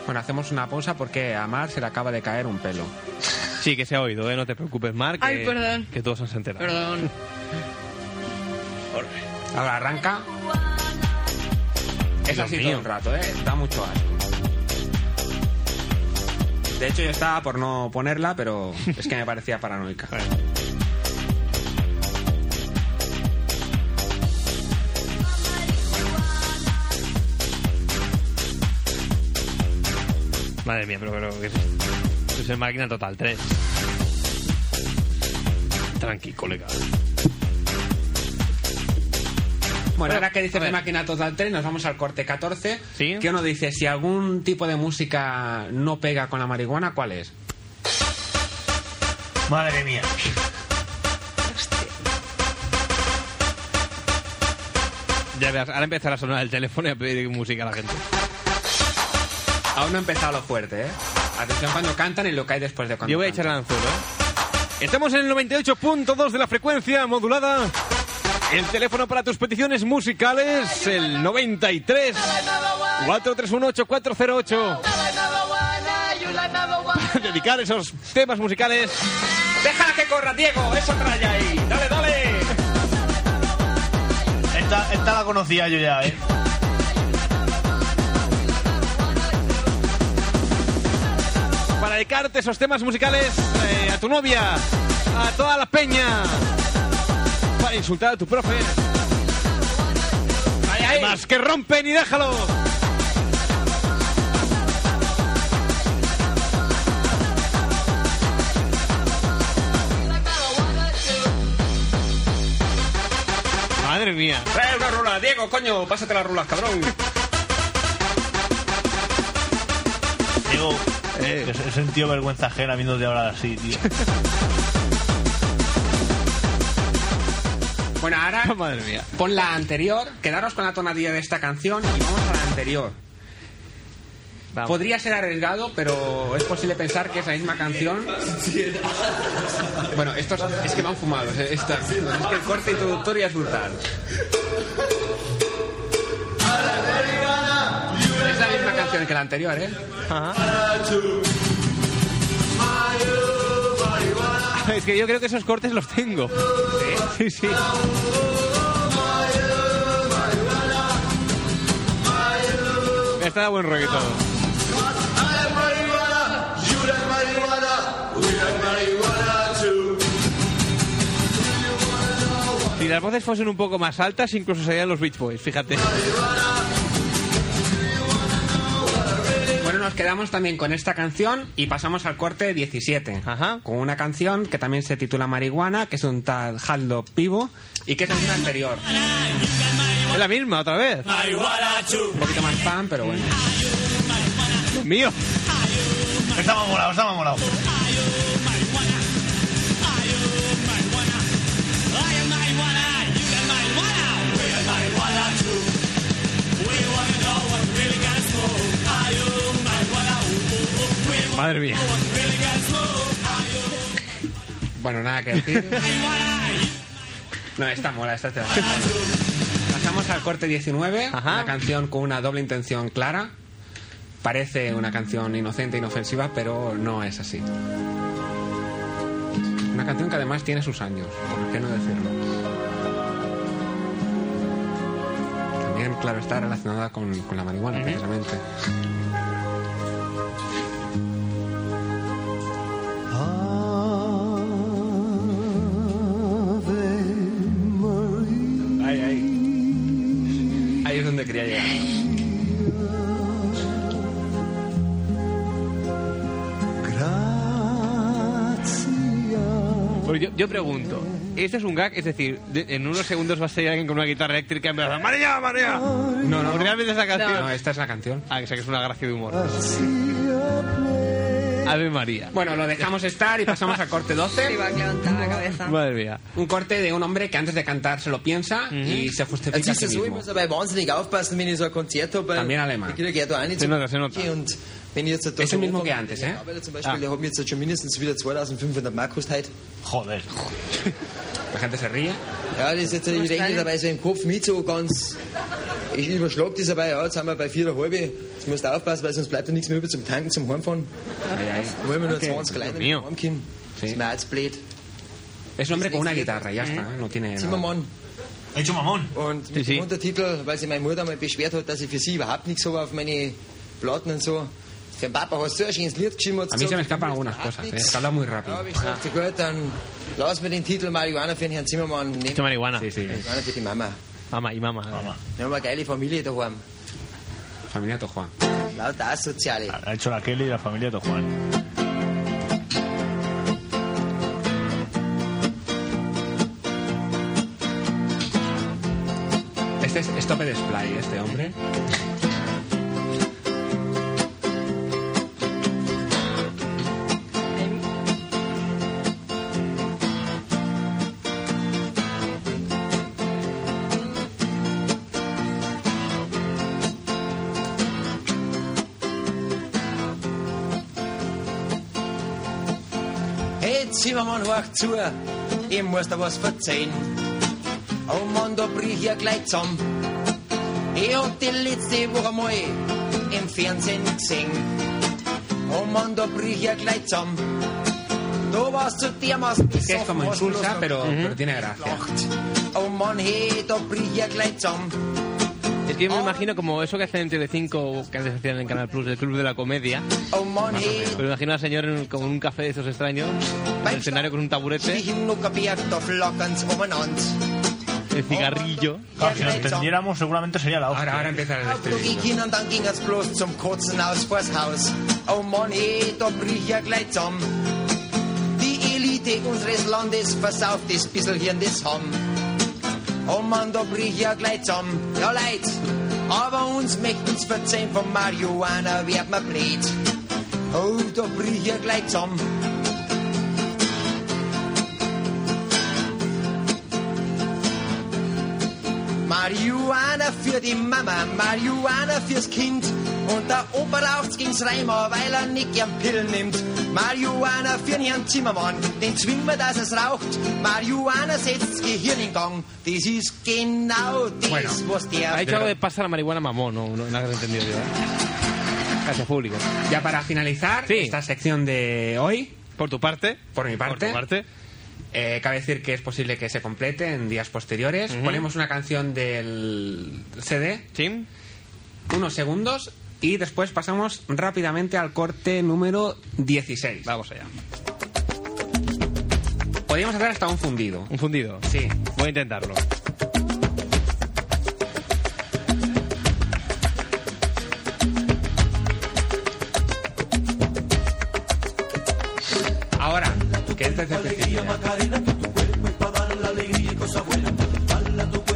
Bueno, hacemos una pausa porque a Mar se le acaba de caer un pelo. Sí, que se ha oído, ¿eh? no te preocupes, Marc. Que, Ay, perdón. Que todos se han enterado. Perdón. Ahora arranca. Es Dios así mío. todo el rato, ¿eh? Da mucho asco. De hecho, yo estaba por no ponerla, pero es que me parecía paranoica. Madre mía, pero, pero ¿qué es máquina total 3. Tranqui, colega. Bueno, ahora que dices de máquina total 3, nos vamos al corte 14. ¿Sí? Que uno dice, si algún tipo de música no pega con la marihuana, ¿cuál es? Madre mía. Ya verás, ahora empezará a sonar el teléfono y a pedir música a la gente. Aún no ha empezado lo fuerte, ¿eh? Atención cuando cantan y lo que hay después de cuando Yo voy a echar el anzuelo, ¿eh? Estamos en el 98.2 de la frecuencia modulada. El teléfono para tus peticiones musicales, el 93 431 8408. Dedicar esos temas musicales. ¡Déjala que corra, Diego! ¡Eso traya ahí! ¡Dale, dale! Esta, esta la conocía yo ya, ¿eh? Para dedicarte esos temas musicales eh, a tu novia, a toda la peña. Para insultar a tu profe. Más que rompen y déjalo. Madre mía. ¡Trae una rula! Diego, coño! Pásate las rulas, cabrón. Digo, he he sentido vergüenza ajena viéndote hablar así, tío. Bueno, ahora Madre mía. pon la anterior. Quedaros con la tonadilla de esta canción y vamos a la anterior. Vamos. Podría ser arriesgado, pero es posible pensar que es la misma canción. Bueno, estos es que van fumados. eh, esta- es que el corte introductorio es brutal. Es la misma canción que la anterior, ¿eh? Es que yo creo que esos cortes los tengo. Sí, sí. Está de buen todo. Si las voces fuesen un poco más altas, incluso serían los Beach Boys, fíjate. Nos quedamos también con esta canción y pasamos al corte 17. Con una canción que también se titula Marihuana, que es un tal Haldo Pivo y que es la anterior. Es la misma, otra vez. Un poquito más fan, pero bueno. Mío. Más molado, más molado. Madre mía. Bueno, nada que decir. No, esta mola, esta te va. Pasamos al corte 19, una canción con una doble intención clara. Parece una canción inocente, inofensiva, pero no es así. Una canción que además tiene sus años, ¿por qué no decirlo? También, claro, está relacionada con, con la marihuana, precisamente. Pregunto, ¿este es un gag? Es decir, de- en unos segundos va a salir alguien con una guitarra eléctrica en plan, ¡María, María! No, no, Realmente es la canción. No, esta es la canción. Ah, que sé que es una gracia de humor. Ave María. Bueno, lo dejamos estar y pasamos al corte 12. Iba a levantar la cabeza. Madre mía. Un corte de un hombre que antes de cantar se lo piensa y se justifica a sí so, ich mismo. muss dabei wahnsinnig aufpassen, wenn ich so ein Konzert habe. También alemán. Ich kriege ja da Se nota, se nota. Und wenn ich jetzt da Es el mismo anfange, que antes, ¿eh? arbeite zum Beispiel, Ah. der hat mir jetzt schon mindestens wieder 2500 Mark gekostet heute. Joder. La gente se ríe. Ja, das ist jetzt, ich denke dabei so im Kopf mit so ganz, ich überschlag das dabei, ja, jetzt sind wir bei 4,5. Jetzt musst du aufpassen, weil sonst bleibt ja nichts mehr über zum Tanken, zum Heimfahren. Da wollen wir nur Okay. 20 alleine Mío. heimkommen. Das ist mir jetzt blöd. Es un hombre con una guitarra, ya está, no tiene. Zimmermann. Dicho mamón. Und mit dem Untertitel, weil sich meine Mutter mal beschwert hat, dass ich für sie überhaupt nichts habe auf meine Platten und so. Sie A mí se me escapan algunas cosas, ¿eh? Se habla muy rápido. Nehmen. Esto marihuana. Sí, sí. Mama y Familie daheim. Familia Tojuan. Ha hecho la Kelly y la familia de Juan. Este es Stop the Display, este hombre. Zimmermann, horch zu, ich muss dir was verzeihen. Oh Mann, da brich ich ja gleich zusammen. Ich hab die letzte Woche mal im Fernsehen gesehen. Oh Mann, da brich ich ja gleich zusammen. Da warst du dermaßen Es que es besoffen, como insulsa, pero, pero tiene gracia. Oh Mann, hey, da brich ich ja gleich zusammen. Es que yo me imagino como eso que hacen en Telecinco, que antes hacían en Canal Plus, el Club de la Comedia. Pero me imagino al señor en, con un café de esos extraños, en el escenario con un taburete, el cigarrillo. Claro, si lo entendiéramos, seguramente sería la hostia. Ahora, ahora empieza el estribillo. Die Elite unseres Landes versauft das Hirn. Oh Mann, da brich ich ja gleich zusammen. Ja, Leid, aber uns möchten's verzeihen vom Marihuana werd man blöd. Oh, da brich ich ja gleich zusammen. Marihuana für die Mama, Marihuana fürs Kind. Und der raucht's gegen's Reimer, weil er nicht gern Pillen nimmt. Marihuana für Herrn Zimmermann, den zwingen wir, dass es raucht. Marihuana setzt's Gehirn in Gang. Das ist genau das, Bueno, was der... Ha dicho algo de pasa la marihuana mamón, no, no, no has entendido yo. ¿eh? Gracias, público. Ya para finalizar Sí. esta sección de hoy, Por tu parte. por mi parte, Por tu parte. eh, cabe decir que es posible que se complete en días posteriores. Ujú. Ponemos una canción del CD, ¿Sí? unos segundos, y después pasamos rápidamente al corte número 16. Vamos allá. Podríamos hacer hasta un fundido. Un fundido. Sí. Voy a intentarlo. Ahora, que es principio ya.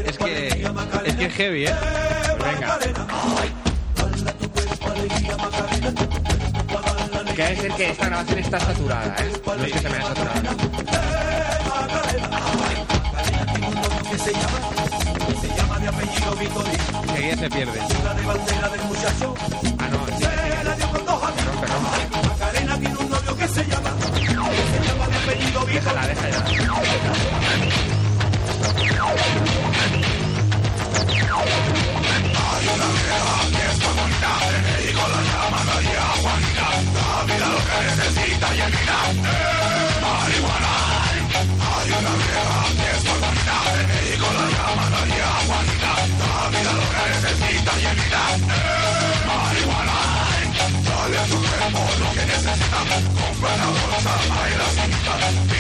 Es que es que es heavy, ¿eh? Pues venga. Quiere decir que esta grabación está saturada, ¿eh? No es que se me haya saturado. Enseguida se pierde.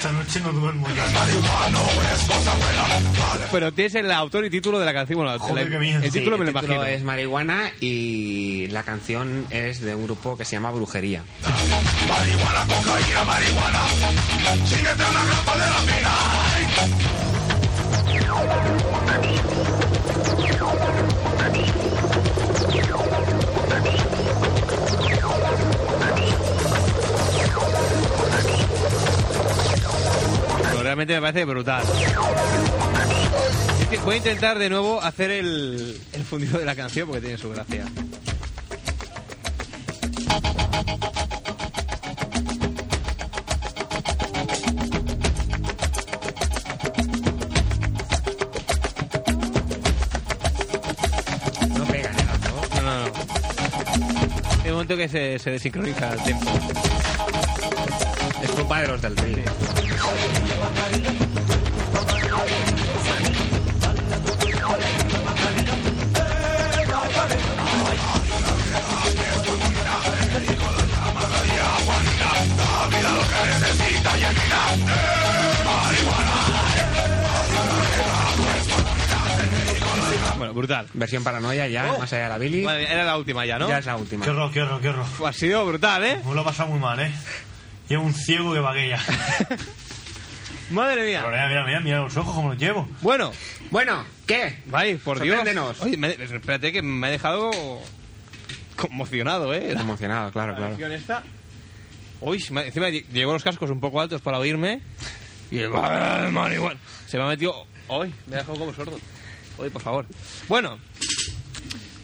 Esta noche no duermo ya. Pero tienes el autor y título de la canción. Bueno, Joder, el, miedo. el Sí, título me lo el título imagino. es Marihuana y la canción es de un grupo que se llama Brujería. Pero realmente me parece brutal. Voy a intentar de nuevo hacer el, fundido de la canción porque tiene su gracia. No pega, ¿no? No, no, no. El momento que se, desincroniza el tiempo. Es culpa de los del rey. Bueno, brutal. Versión paranoia ya, más allá de la Billy. Vale, era la última ya, ¿no? Ya es la última. Qué horror, qué horror, qué horror. Ha sido brutal, ¿eh? Me lo he pasado muy mal, ¿eh? Y es un ciego que va aquella. Madre mía. Pero mira, mira, mira, mira los ojos como los llevo. Bueno, Bueno, ¿qué? Ay, por Dios. Sorpréndenos. Oye, me- espérate que me ha dejado conmocionado, ¿eh? La Emocionado, claro, claro. canción esta. Uy, me- encima lle- llevo los cascos un poco altos para oírme. Y el marihuana. Se me ha metido. Uy, me ha dejado como sordo. Uy, por favor. Bueno.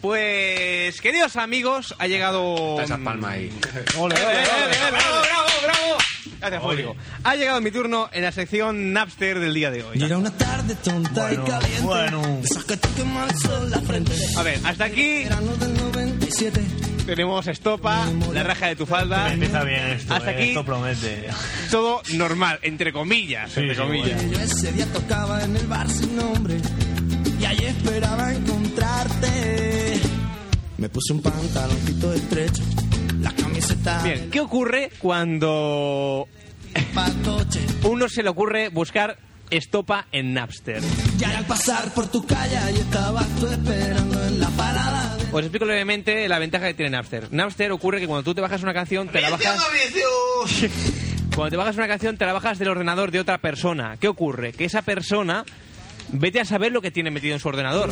Pues, queridos amigos, ha llegado. Está esa palma ahí. Ole, ole, ole, ole, bravo, bravo, bravo. Gracias, público. Ha llegado mi turno en la sección Napster del día de hoy. Y era una tarde tonta y caliente. Bueno. A ver, hasta aquí Verano del 97. tenemos estopa, la raja de tu falda. Empieza bien esto, Hasta eh, aquí esto promete. todo normal, entre comillas, Sí, entre sí, comillas. Yo ese día tocaba en el bar sin nombre. Y ahí esperaba encontrarte. Me puse un pantaloncito estrecho. La camiseta. Bien, ¿qué ocurre cuando uno se le ocurre buscar estopa en Napster? Y al pasar por tu calle, ahí estabas tú esperando en la parada. de- Os explico brevemente la ventaja que tiene Napster. Napster ocurre que cuando tú te bajas una canción, te la bajas... Cuando te bajas una canción, te la bajas del ordenador de otra persona. ¿Qué ocurre? Que esa persona vete a saber lo que tiene metido en su ordenador.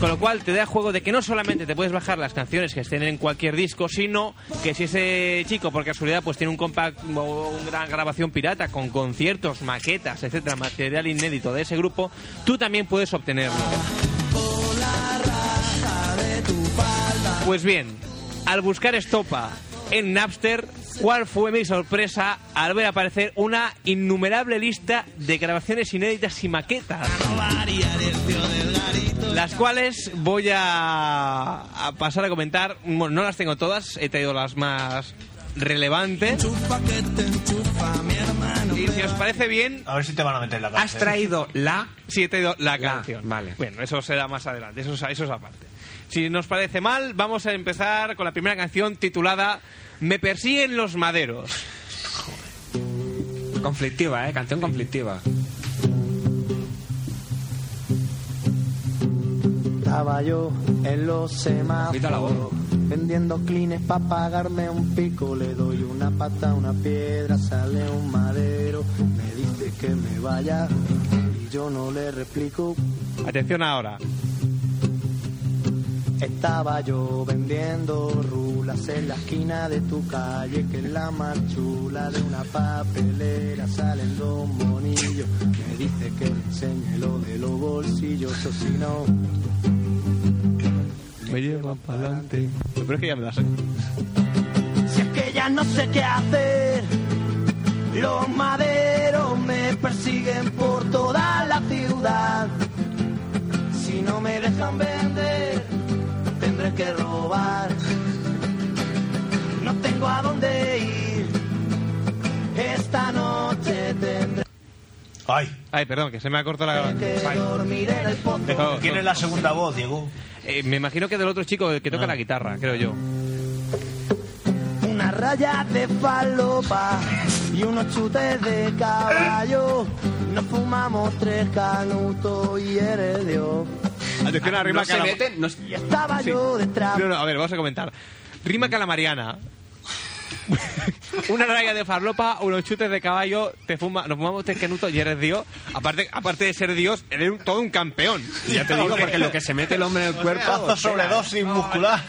Con lo cual te da juego de que no solamente te puedes bajar las canciones que estén en cualquier disco, sino que si ese chico por casualidad pues tiene un compact o una grabación pirata con conciertos, maquetas, etcétera, material inédito de ese grupo, tú también puedes obtenerlo. Pues bien, al buscar estopa en Napster, ¿cuál fue mi sorpresa al ver aparecer una innumerable lista de grabaciones inéditas y maquetas? Las cuales voy a, a pasar a comentar. Bueno, no las tengo todas, he traído las más relevantes. Enchufa que te enchufa, mi hermano. Y si os parece bien, A ver si te van a meter la Has cárcel. traído la... sí he traído la La, canción. vale. Bueno, eso será más adelante, eso, es- eso es aparte. Si nos parece mal, vamos a empezar con la primera canción titulada Me persiguen los maderos. Conflictiva, ¿eh? Canción conflictiva. Estaba yo en los semáforos vendiendo clines para pagarme un pico. Le doy una pata a una piedra, sale un madero. Me dice que me vaya y yo no le replico. Atención ahora. Estaba yo vendiendo rulas en la esquina de tu calle, que es la más chula de una papelera. Salen dos monillos, me dice que le enseñe lo de los bolsillos, o si no. Me llevan para adelante. Pero es que ya me la sé. Si es que ya no sé qué hacer, los maderos me persiguen por toda la ciudad. Si no me dejan vender, tendré que robar. No tengo a dónde ir, esta noche tendré Ay, Ay, perdón, que se me ha cortado la el. Dejo- ¿quién es la segunda voz, Diego? Eh, me imagino que del otro chico que toca Ah. la guitarra, creo yo. Una raya de falopa y unos chutes de caballo. Nos fumamos tres canutos y eres Dios. Atención a la rima No se meten... no- Y estaba yo detrás. No, no, a ver, vamos a comentar. Rima calamariana. Una raya de farlopa, unos chutes de caballo, te fuma, nos fumamos tres canutos y eres Dios. Aparte, aparte de ser Dios, eres un- todo un campeón. Ya te digo, porque lo que se mete el hombre en el cuerpo... Cazo sobredosis muscular.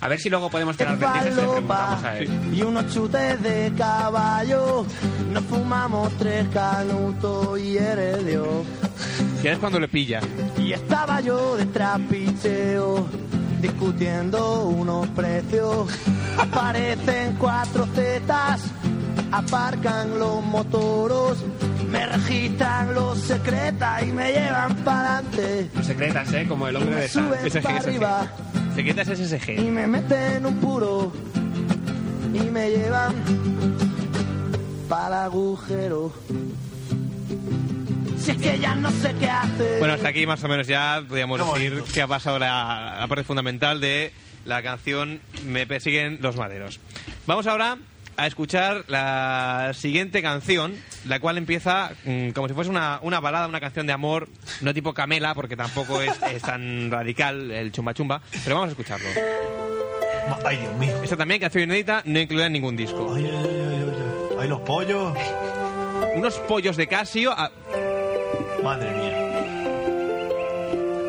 A ver si luego podemos tener de noticias y le preguntamos falopa a él. y unos chutes de caballo. Nos fumamos tres canutos y eres Dios. Y es cuando le pilla. Y estaba yo de trapicheo discutiendo unos precios. Aparecen cuatro tetas, aparcan los motoros, me registran los secretas y me llevan para adelante. Los secretas, ¿eh? Como el hombre Me de para ese arriba y SSG. me meten un puro y me llevan para el agujero. Si es que ya no sé qué hacer. Bueno, hasta aquí más o menos ya podríamos Qué decir bonito. que ha pasado la, la parte fundamental de la canción Me persiguen los maderos. Vamos ahora a escuchar la siguiente canción, la cual empieza mm, como si fuese una, una balada, una canción de amor, no tipo Camela, porque tampoco es, es tan radical el chumba chumba, pero vamos a escucharlo. Ay, Dios mío. Esta también, canción inédita, no incluida en ningún disco. Ay, ay, ay, ay, ay. Ay, los pollos. Unos pollos de Casio. a- Madre mía.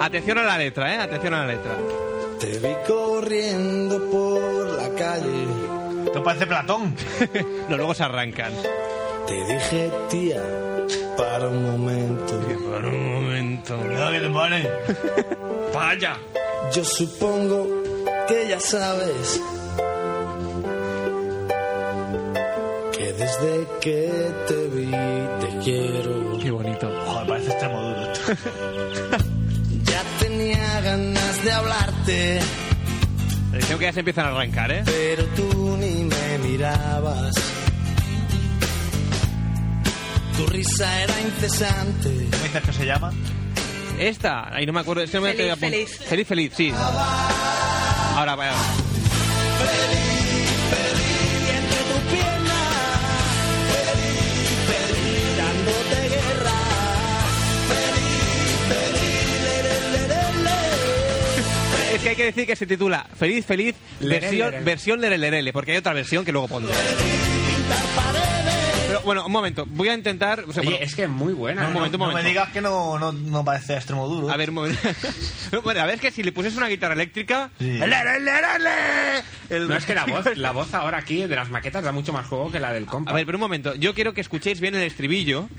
Atención a la letra, ¿eh? Atención a la letra. Te vi corriendo por la calle. Esto parece Platón. no, luego se arrancan. Te dije, tía, para un momento. Para un momento. Cuidado que te pone. Vaya. Yo supongo que ya sabes que desde que te vi te quiero. Qué bonito. Parece extremo duro. Ya tenía ganas de hablarte, Creo que ya se empiezan a arrancar, ¿eh? pero tú ni me mirabas. Tu risa era incesante. ¿Cómo dices que se llama? Esta, ahí no me acuerdo. Es que no me Feliz, feliz. Feliz, feliz, sí. Ahora, vaya. Y hay que decir que se titula Feliz, feliz, Lerele, versión, lerele. versión lerele, porque hay otra versión que luego pondré. Pero bueno, un momento, voy a intentar. o sea, Oye, bueno, es que es muy buena. Un ¿no? momento, un No momento. me digas que no, no, no parece extremo duro. A ver, un momento. bueno, a ver, es que si le pusiese una guitarra eléctrica. Sí. No, es que la voz, la voz ahora aquí de las maquetas da mucho más juego que la del compa. A ver, pero un momento. Yo quiero que escuchéis bien el estribillo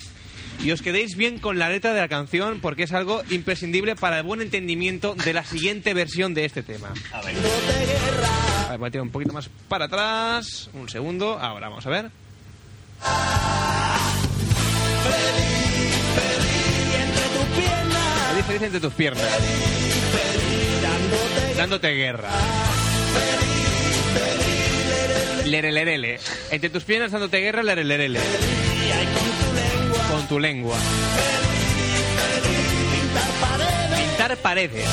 y os quedéis bien con la letra de la canción porque es algo imprescindible para el buen entendimiento de la siguiente versión de este tema. A ver. A ver, voy a tirar un poquito más para atrás. Un segundo. Ahora, vamos a ver. Feliz, feliz entre tus piernas. Dándote guerra. Lerelerele. Entre tus piernas dándote guerra, lerelerele. Con tu lengua. Pintar paredes.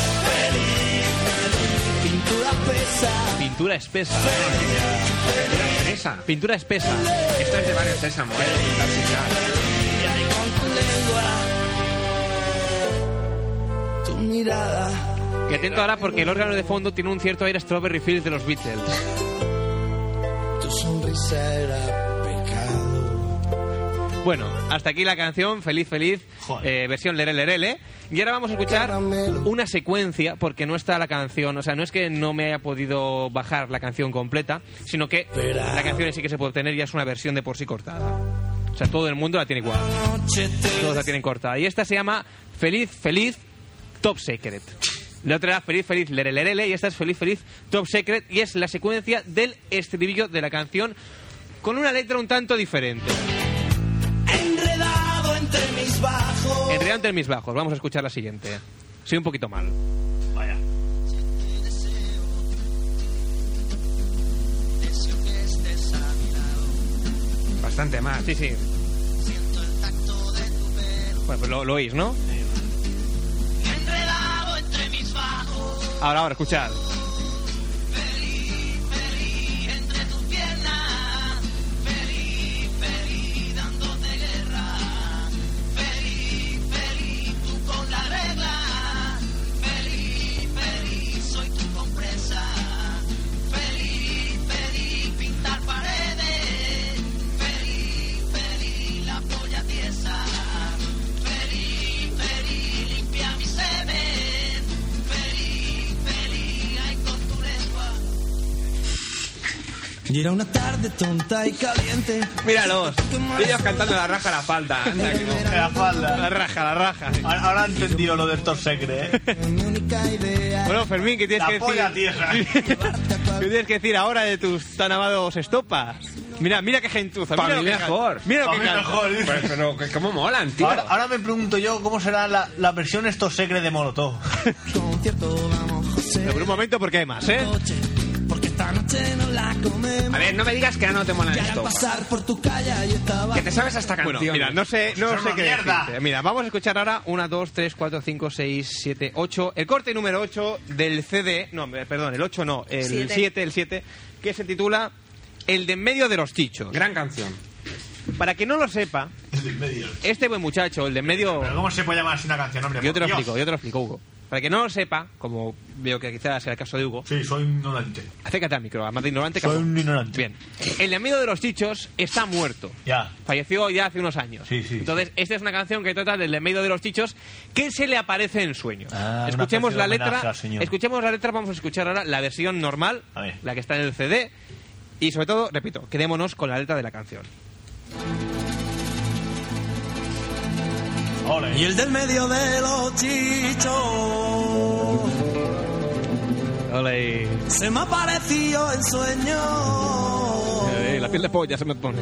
Pintura espesa. Esa. Pintura espesa. Esto es de varios sésamos, ¿eh? Tu mirada, Y atento ahora porque el órgano de fondo tiene un cierto aire Strawberry Fields de los Beatles. tu sonrisa era. Bueno, hasta aquí la canción, Feliz Feliz, eh, versión Lere Lerele. Y ahora vamos a escuchar una secuencia, porque no está la canción, o sea, no es que no me haya podido bajar la canción completa, sino que la canción sí que se puede obtener ya es una versión de por sí cortada. O sea, todo el mundo la tiene igual. Todos la tienen cortada. Y esta se llama Feliz Feliz Top Secret. La otra era Feliz Feliz Lere Lerele y esta es Feliz Feliz Top Secret y es la secuencia del estribillo de la canción con una letra un tanto diferente. Enredado entre mis bajos. Vamos a escuchar la siguiente. Soy un poquito mal. Vaya. Bastante más. Sí, sí. Bueno, pues lo, lo oís, ¿no? Ahora, ahora, escuchad. Y era una tarde tonta y caliente. Míralos. Ellos cantando la raja a la falda. Anda, que no. La falda. La raja, la raja. Ahora, ahora he entendido lo del Top Secret, ¿eh? Bueno, Fermín, ¿qué tienes La que polla decir? tierra. ¿Qué tienes que decir ahora de tus tan amados estopas? Mira, mira qué gentuza. Pa' mira lo mí que mejor. canta. Mira lo que mejor. Pues, pero cómo molan, tío. Ahora, ahora me pregunto yo cómo será la, la versión Top Secret de Molotov. Concierto, vamos, José Pero un momento, porque hay más, ¿eh? Porque esta noche no la comemos. A ver, no me digas que ya no te molan esto. pasar por tu calle y estaba. Que te sabes hasta Bueno, canción. mira, no sé, no Son sé qué mierda. decirte. Mira, vamos a escuchar ahora 1, 2, 3, 4, 5, 6, 7, 8. El corte número 8 del CD. No, perdón, el 8 no, el Siete. 7, el 7, que se titula El de en medio de los chichos. Gran canción. Para que no lo sepa, El del medio. este buen muchacho, el de en medio. Pero ¿cómo se puede llamar así una canción, hombre? Yo te lo Dios. explico, yo te lo explico, Hugo. Para que no lo sepa, como veo que quizás sea el caso de Hugo, Sí, soy ignorante. acércate al micro, además de ignorante. Soy un ignorante. Bien. El medio de los chichos está muerto. Ya. Falleció ya hace unos años. Sí, sí, Entonces, esta es una canción que trata del de medio de los chichos que se le aparece en sueños. Ah, escuchemos la letra. Escuchemos la letra, vamos a escuchar ahora la versión normal, A ver. la que está en el CD. Y sobre todo, repito, quedémonos con la letra de la canción. Ole. Y el del medio de los chichos Ole. se me apareció en sueño. Eh, la piel de polla se me pone.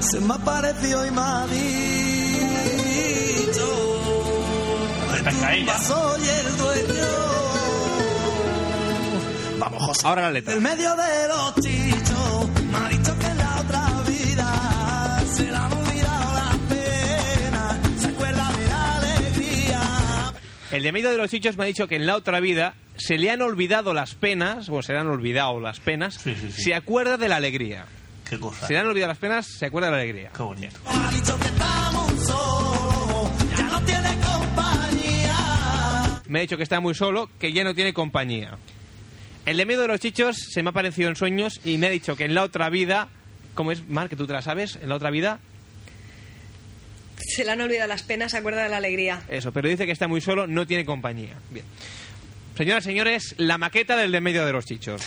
Se me apareció y me ha dicho. Soy el dueño. Vamos, José. Ahora la letra. El medio de los chichos El de medio de los chichos me ha dicho que en la otra vida se le han olvidado las penas, o se le han olvidado las penas, Sí, sí, sí. se acuerda de la alegría. Qué cosa. Se le han olvidado las penas, se acuerda de la alegría. Qué bonito. Me ha dicho que estamos solos, ya no tiene compañía. Me ha dicho que está muy solo, que ya no tiene compañía. El de medio de los chichos se me ha aparecido en sueños y me ha dicho que en la otra vida, ¿cómo es, Mar, que tú te la sabes? En la otra vida, Se le han olvidado las penas, se acuerda de la alegría. eso, pero dice que está muy solo, no tiene compañía. Bien. Señoras y señores, la maqueta del de medio de los chichos.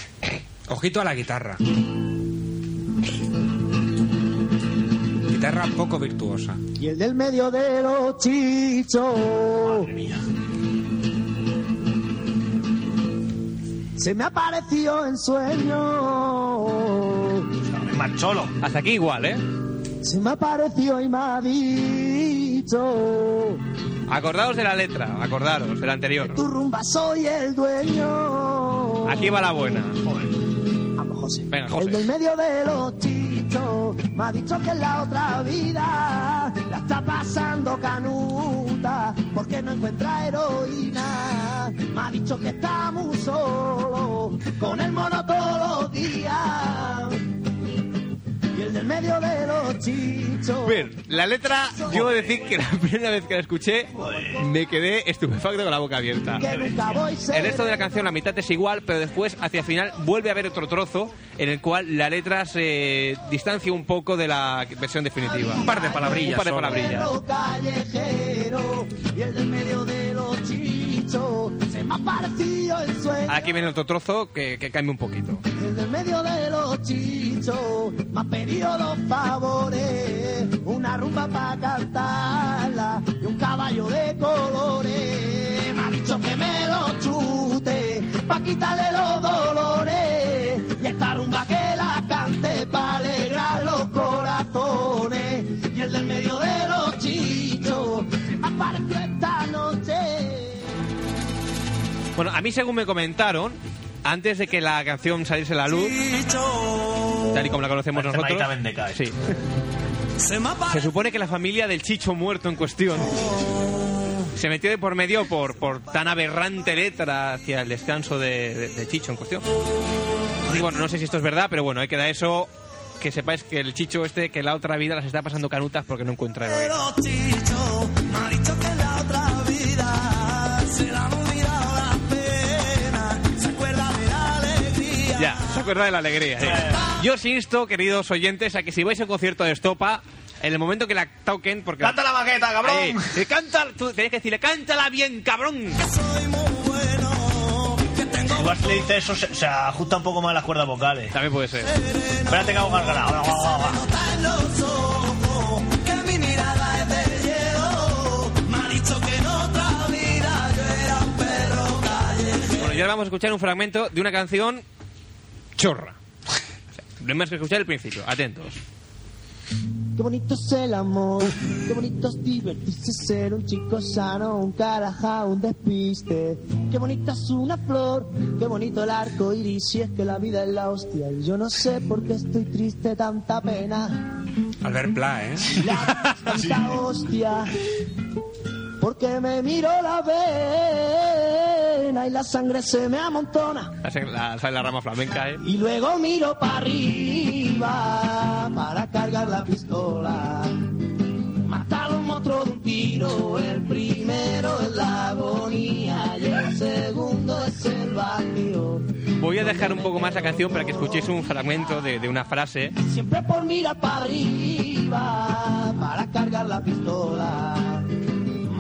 Ojito a la guitarra. Guitarra poco virtuosa. Y el del medio de los chichos Madre mía. se me apareció en sueño. Es más cholo. Hasta aquí igual, ¿eh? Se me apareció y me ha dicho. Acordaos de la letra, acordaros de la anterior. Tu rumba soy el dueño. Aquí va la buena. Vamos, José. Venga, El José. del medio de los chichos me ha dicho que en la otra vida la está pasando canuta porque no encuentra heroína. Me ha dicho que está muy solo con el mono todos los días. El del medio de los chichos. Bien, la letra, yo he de decir que la primera vez que la escuché me quedé estupefacto con la boca abierta. Voy El resto de la canción, la mitad es igual, pero después, hacia el final, vuelve a haber otro trozo en el cual la letra se distancia un poco de la versión definitiva. Un par de palabrillas. Un par de solo. palabrillas. callejero el se me ha parecido el sueño. Aquí viene otro trozo que, que cambia un poquito. El del medio de los chichos me ha pedido dos favores, una rumba para cantarla y un caballo de colores. Me ha dicho que me lo chute pa' quitarle los dolores y esta rumba que la cante para alegrar los corazones. Y el del medio de los chichos se me apareció esta noche. Bueno, a mí según me comentaron, antes de que la canción saliese a la luz, tal y como la conocemos nosotros, sí, Se supone que la familia del chicho muerto en cuestión se metió de por medio por, por tan aberrante letra hacia el descanso de, de- de Chicho en cuestión. Y bueno, no sé si esto es verdad, pero bueno, ahí queda eso. Que sepáis que el Chicho este, que la otra vida las está pasando canutas porque no encuentra de acuerda de la alegría. sí. Yo os insto, queridos oyentes, a que si vais a un concierto de Estopa, en el momento que la toquen, porque... ¡Canta la maqueta, cabrón! Ahí, eh, canta, tú tenéis que decirle, cántala bien, cabrón. Soy muy bueno, que tengo Igual si le dice eso, se, se ajusta un poco más las cuerdas vocales. También puede ser. Espérate que hago gargara. Callejero. Bueno, y ahora vamos a escuchar un fragmento de una canción chorra. O sea, no hay más que escuchar el principio. Atentos. Qué bonito es el amor, qué bonito es divertirse, ser un chico sano, un caraja, un despiste. Qué bonita es una flor, qué bonito el arco iris, si es que la vida es la hostia. Y yo no sé por qué estoy triste, tanta pena, Albert Pla, ¿eh? tanta hostia. Porque me miro la vena y la sangre se me amontona. La, la, sale la rama flamenca, ¿eh? Y luego miro para arriba para cargar la pistola. Matar a un monstruo de un tiro, el primero es la agonía y el segundo es el vacío. Voy a dejar un poco más la canción para que escuchéis un fragmento de, de una frase. Siempre por mirar para arriba para cargar la pistola.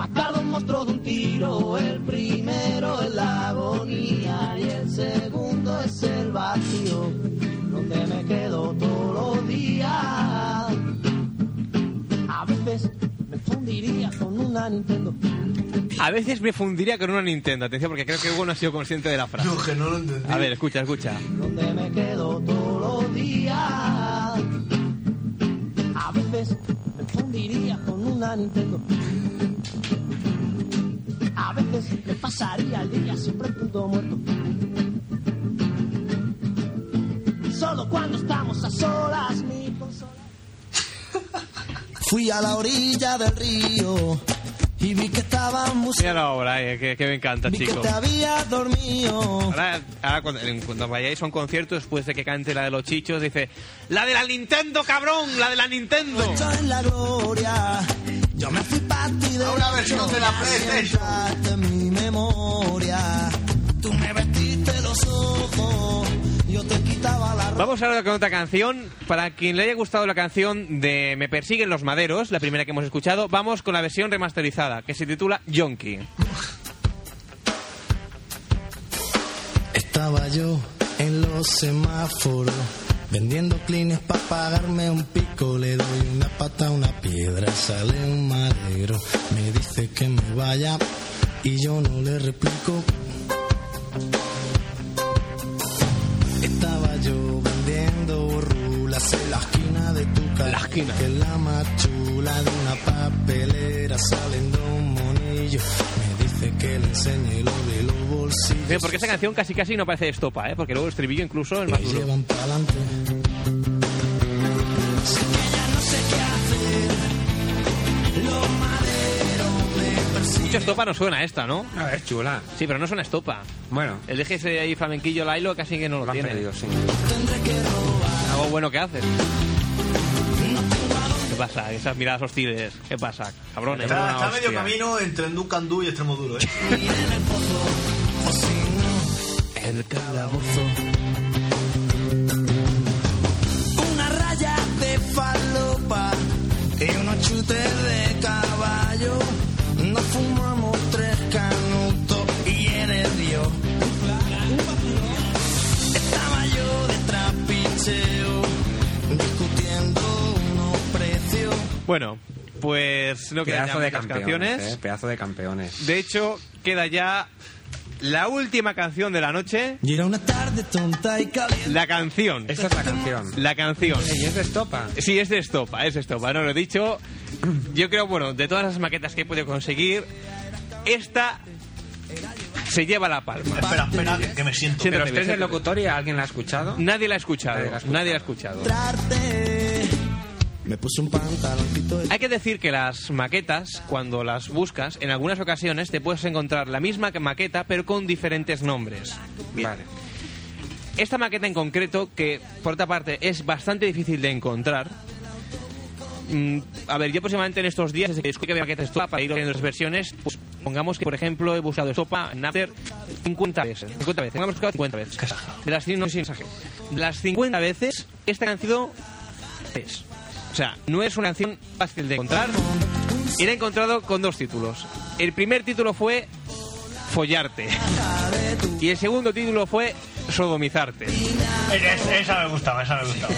A un monstruo de un tiro, el primero es la agonía y el segundo es el vacío, donde me quedo todos los días. A veces me fundiría con una Nintendo. A veces me fundiría con una Nintendo, atención, porque creo que Hugo no ha sido consciente de la frase. No, que no lo entendí. A ver, escucha, escucha. donde me quedo todos los días. A veces me fundiría con una Nintendo. A veces me pasaría el día siempre punto muerto. Solo cuando estamos a solas, mi consola. Fui a la orilla del río y vi que estaban Mira la obra, eh, que, que me encanta, Vi que chicos. te habías dormido. Ahora, ahora cuando, vayáis a un concierto, después de que cante la de los chichos, dice: ¡La de la Nintendo, cabrón! ¡La de la Nintendo! Yo en la gloria. Yo me fui para ti de Una versión de la PlayStation. en mi memoria. Tú me vestiste los ojos. Yo te quitaba la ropa. Vamos ahora con otra canción. Para quien le haya gustado la canción de Me persiguen los maderos, la primera que hemos escuchado, vamos con la versión remasterizada, que se titula Yonky. Estaba yo en los semáforos. Vendiendo clines para pagarme un pico, le doy una pata a una piedra, sale un madero, me dice que me vaya y yo no le replico. Estaba yo vendiendo rulas en la esquina de tu cara, que es la más chula de una papelera, salen dos monillos, me dice que le enseñe lo de bolsillos. Sí, porque esta canción casi casi no parece de estopa, ¿eh? porque luego el estribillo incluso es más duro. Mucho estopa no suena esta, ¿no? A ver, chula. Sí, pero no suena estopa. Bueno, El eje ese ahí flamenquillo Lailo casi que no lo, tiene. perdido, sí. Tendré que robar. Algo bueno que haces. ¿Qué pasa? Esas miradas hostiles. ¿Qué pasa? Cabrones. Está, medio camino entre Nducandú y Extremoduro, ¿eh? O si no, el calabozo. Una raya de falopa y unos chutes de caballo. Nos fumamos tres canutos y eres Dios. Estaba yo de trapicheo discutiendo unos precios. Bueno, pues no quedan ya Pedazo de campeones, canciones. eh, pedazo de campeones. De hecho, queda ya la última canción de la noche. Y era una tarde tonta y caliente. La canción. Esta es la canción. La canción. Y es de estopa. Sí, es de estopa, es de estopa, no lo he dicho. Yo creo, bueno, de todas las maquetas que he podido conseguir, esta se lleva la palma. Espera, espera, que, que me siento. Sí, De los tres del locutorio, ¿alguien la ha escuchado? Nadie la ha escuchado, Nadie la ha escuchado. nadie la ha escuchado. Me puse un pantaloncito de Hay que decir que las maquetas, cuando las buscas, en algunas ocasiones te puedes encontrar la misma que maqueta, pero con diferentes nombres. Vale. Esta maqueta en concreto, que por otra parte es bastante difícil de encontrar. mm, a ver, yo aproximadamente en estos días, desde que descubrí que había maquetas de estopa para ir en las versiones, pues pongamos que, por ejemplo, he buscado estopa en Napster 50 veces. 50 veces. Hemos buscado 50 veces. De las, no. De las 50 veces, esta canción es. O sea, no es una canción fácil de encontrar. Y la he encontrado con dos títulos. El primer título fue Follarte. Y el segundo título fue Sodomizarte. Esa, esa me gustaba, esa me gustaba.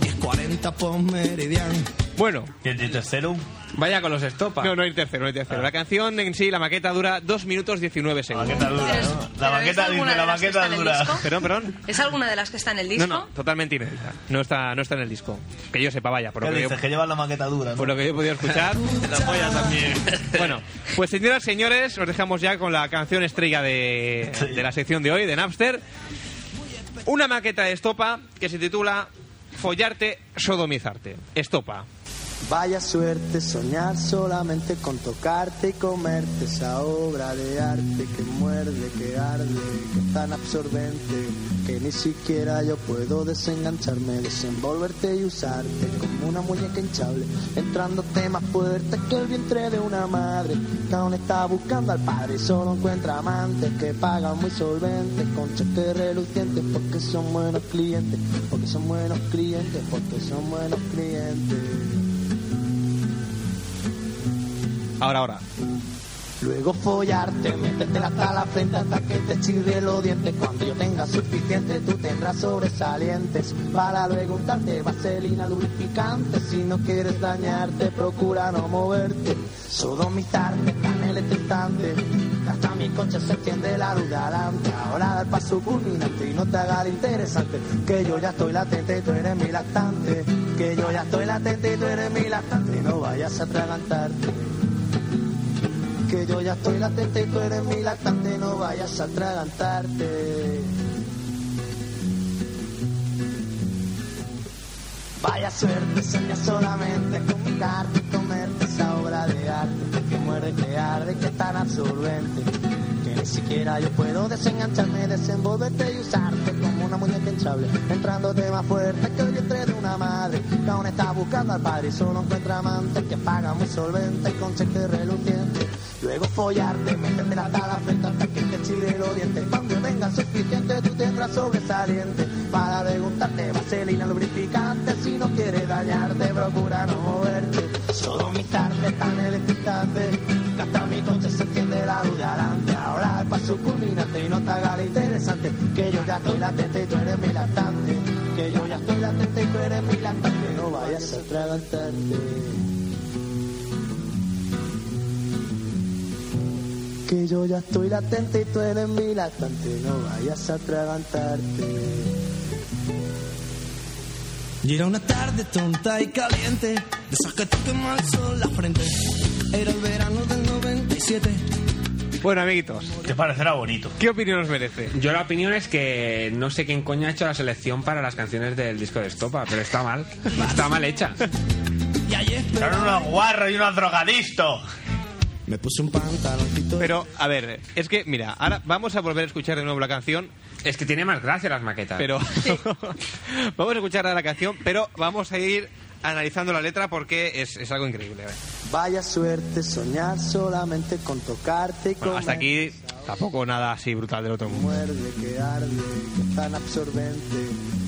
10.40 por meridiano. Bueno. ¿Y el tercero? Vaya con los estopa. No, no hay tercero, no hay tercero. La canción en sí, la maqueta dura 2 minutos 19 segundos. maqueta dura, Pero ¿no? La ¿es maqueta, dice, la dura. disco? Perdón, perdón. ¿Es alguna de las que está en el disco? No, no, totalmente inédita. No está, no está en el disco. Que yo sepa, vaya. Por ¿Qué lo que yo, dices? Que llevas la maqueta dura, ¿no? por lo que yo he podido escuchar. La polla también. Bueno, pues señoras y señores, os dejamos ya con la canción estrella de, de la sección de hoy, de Napster. Una maqueta de estopa que se titula Follarte, sodomizarte. Estopa. Vaya suerte soñar solamente con tocarte y comerte esa obra de arte que muerde, que arde, que es tan absorbente que ni siquiera yo puedo desengancharme, desenvolverte y usarte como una muñeca hinchable, entrándote más fuerte que el vientre de una madre que aún está buscando al padre y solo encuentra amantes que pagan muy solventes con cheques relucientes porque son buenos clientes, porque son buenos clientes, porque son buenos clientes. Ahora, ahora. Luego follarte, métetela hasta la frente hasta que te chirrie los dientes. Cuando yo tenga suficiente, tú tendrás sobresalientes. Para luego untarte vaselina lubrificante. Si no quieres dañarte, procura no moverte. Sodomizarte, tan electrizante. Hasta mi coche se enciende la luz de adelante. Ahora da el paso culminante y no te haga el interesante. Que yo ya estoy latente y tú eres mi lactante. Que yo ya estoy latente y tú eres mi lactante. Y no vayas a atragantarte que yo ya estoy latente y tú eres mi lactante, no vayas a atragantarte. Vaya suerte, sería solamente comunicarte y comerte esa obra de arte que muere, que arde, que es tan absorbente. Que ni siquiera yo puedo desengancharme, desenvolverte y usarte como una muñeca hinchable, entrándote más fuerte que el vientre de una madre que aún está buscando al padre y solo encuentra amantes que pagan muy solventes con cheques relucientes. Luego follarte, meterte hasta la frente hasta que te chile los dientes. Cuando venga suficiente, tú tendrás sobresaliente. Para preguntarte, vaselina lubrificante. Si no quieres dañarte, procura no moverte. Sodomizarte tan electrizante. Que hasta mi coche se enciende la luz de adelante. Ahora el paso culminante y no te haga interesante. Que yo ya estoy latente y tú eres mi lactante. Que yo ya estoy latente y tú eres mi lactante. No vayas a atragantarte. Que yo ya estoy latente y tú eres mi lactante, no vayas a atragantarte. Y era una tarde tonta y caliente, de esas que te quema el sol la frente. Era el verano del 97. Bueno, amiguitos. Te parecerá bonito. ¿Qué opinión os merece? Yo la opinión es que no sé quién coño ha hecho la selección para las canciones del disco de Estopa, pero está mal. Está mal hecha. Son unos guarros y unos drogadistos. Me puse un pantaloncito. Pero, a ver, es que, mira, ahora vamos a volver a escuchar de nuevo la canción. Es que tiene más gracia las maquetas. Pero vamos a escuchar la canción, pero vamos a ir analizando la letra porque es, es algo increíble. a ver. Vaya suerte soñar solamente con tocarte Bueno, con hasta aquí tampoco nada así brutal del otro mundo. muerde, que arde, que es tan absorbente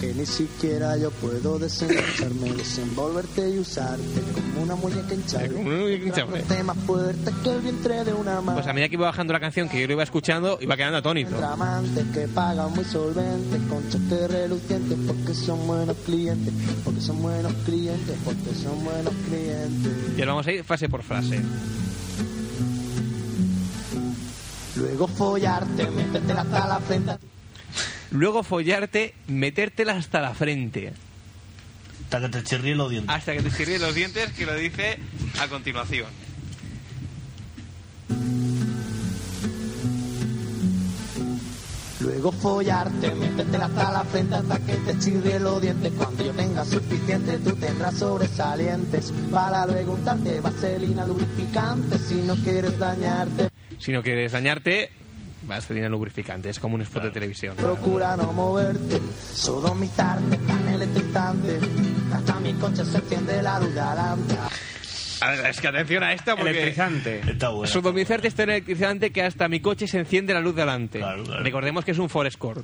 que ni siquiera yo puedo desengancharme, desenvolverte y usarte como una muñeca hinchable. Como una muñeca hinchable. Tragarte más fuerte que el vientre de una madre. Pues a medida que iba bajando la canción, que yo lo iba escuchando, iba quedando atónito. Amantes que pagan muy solventes con cheques relucientes porque son buenos clientes, porque son buenos clientes, porque son buenos clientes. Y ahora vamos a ir frase por frase. Luego follarte, métetela hasta la frente. Luego follarte, metértela hasta la frente. Hasta que te chirríen los dientes. Hasta que te chirríen los dientes, que lo dice a continuación. Luego follarte, métetela hasta la frente hasta que te chirrie los dientes. Cuando yo tenga suficiente, tú tendrás sobresalientes. Para luego untarte vaselina lubrificante si no quieres dañarte. Si no quieres dañarte, vaselina lubrificante. Es como un spot de televisión. Procura no moverte, sodomizarte, tan electrizante. Hasta mi coche se enciende la luz de adelante. A ver, es que atención a esta porque... Electrizante. Está bueno. Sodomizarte es tan electrizante que hasta mi coche se enciende la luz de adelante. Claro, claro. Recordemos que es un Forescore.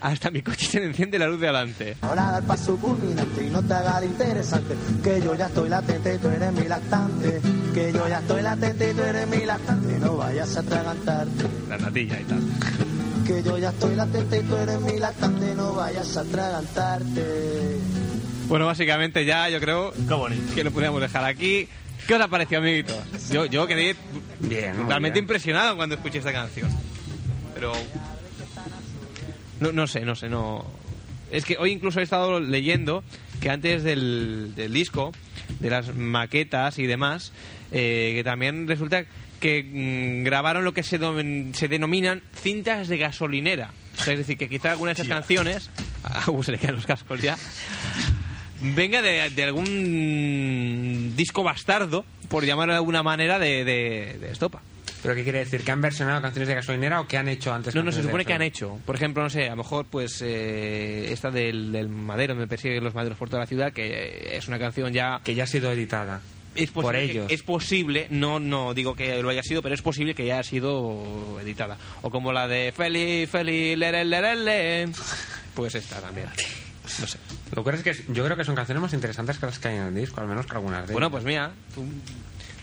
Hasta mi coche se le enciende la luz de adelante. Ahora da el paso culminante y no te haga interesante. Que yo ya estoy latente y tú eres mi lactante. Que yo ya estoy latente y tú eres mi lactante. No vayas a atragantarte. La natilla y tal. Que yo ya estoy latente y tú eres mi lactante. No vayas a atragantarte. Bueno, básicamente ya yo creo que lo podríamos dejar aquí. ¿Qué os ha parecido, amiguitos? Yo, yo quedé Bien, bien. impresionado cuando escuché esta canción. Pero... No, no sé, no sé, no... Es que hoy incluso he estado leyendo que antes del, del disco, de las maquetas y demás, eh, que también resulta que mm, grabaron lo que se, domen- se denominan cintas de gasolinera. O sea, es decir, que quizá alguna de esas canciones, a Hugo se le quedan los cascos ya, venga de, de algún disco bastardo, por llamarlo de alguna manera, de, de, de Estopa. ¿Pero qué quiere decir? ¿Que han versionado canciones de gasolinera o que han hecho antes No, no, se supone que han hecho. Por ejemplo, no sé, a lo mejor, pues, eh, esta del, del madero, me persiguen los maderos por toda la ciudad, que es una canción ya... Que ya ha sido editada. Es por ellos. es posible, no, no digo que lo haya sido, pero es posible que ya haya sido editada. O como la de Feli, Feli, lere, lere, le. Pues esta también. No sé. Lo que es que yo creo que son canciones más interesantes que las que hay en el disco, al menos que algunas de Bueno, ellas. pues mira, tú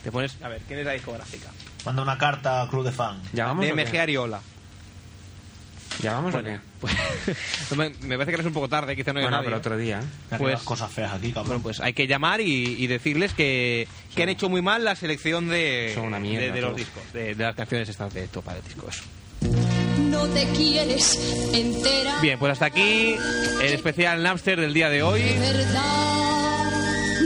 te pones... A ver, ¿quién es la discográfica? Manda una carta a Club de Fan. ¿Ya vamos de o qué? MG Ariola. ¿Ya vamos Bueno, o qué? pues, no me, me parece que eres un poco tarde, quizá no haya Bueno, nadie. pero otro día. Mira que Pues- las cosas feas aquí, cabrón. Bueno, pues hay que llamar y, y decirles que, que han hecho muy mal la selección de, Son una mierda de, de los discos, de, de las canciones estas de Topa de Disco. Eso. No te quieres enterar. Bien, pues hasta aquí el especial Napster del día de hoy. De verdad,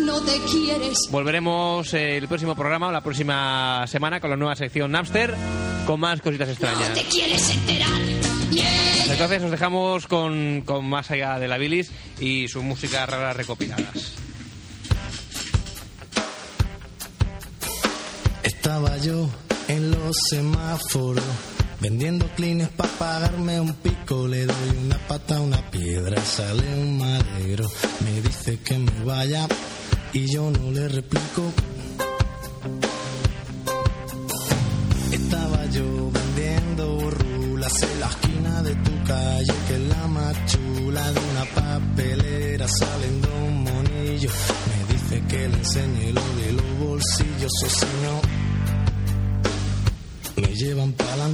no te quieres. Volveremos eh, el próximo programa o la próxima semana con la nueva sección Napster con más cositas No extrañas. te quieres enterar. Yeah. Entonces os dejamos con, con más allá de la bilis y sus músicas raras recopiladas. Estaba yo en los semáforos vendiendo clines para pagarme un pico. Le doy una pata a una piedra, sale un madero. Me dice que me vaya y yo no le replico. Estaba yo vendiendo rulas en la esquina de tu calle, que es la más chula de una papelera. Salen dos monillos, me dice que le enseñe lo de los bolsillos, o si no, me llevan para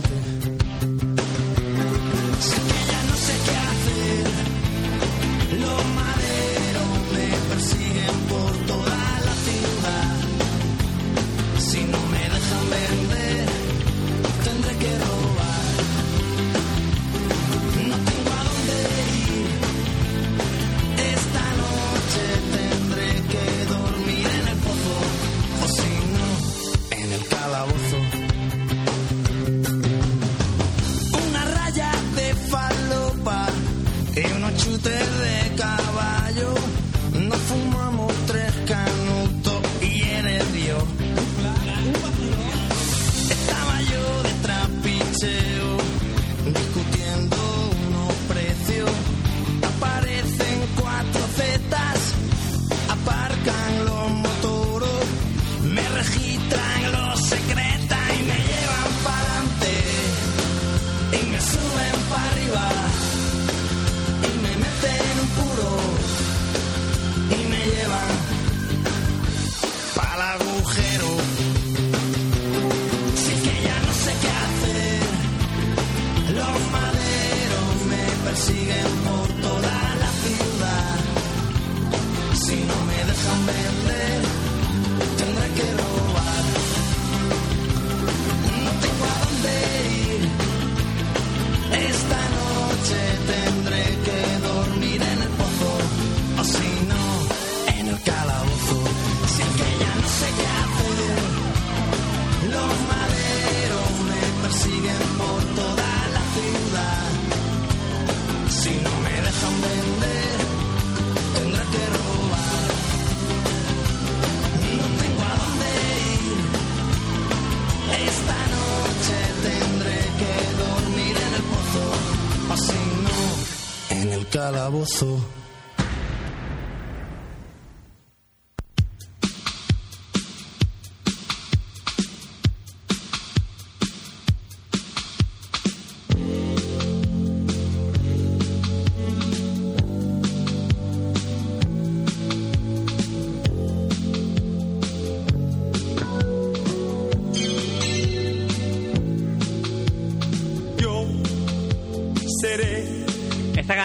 en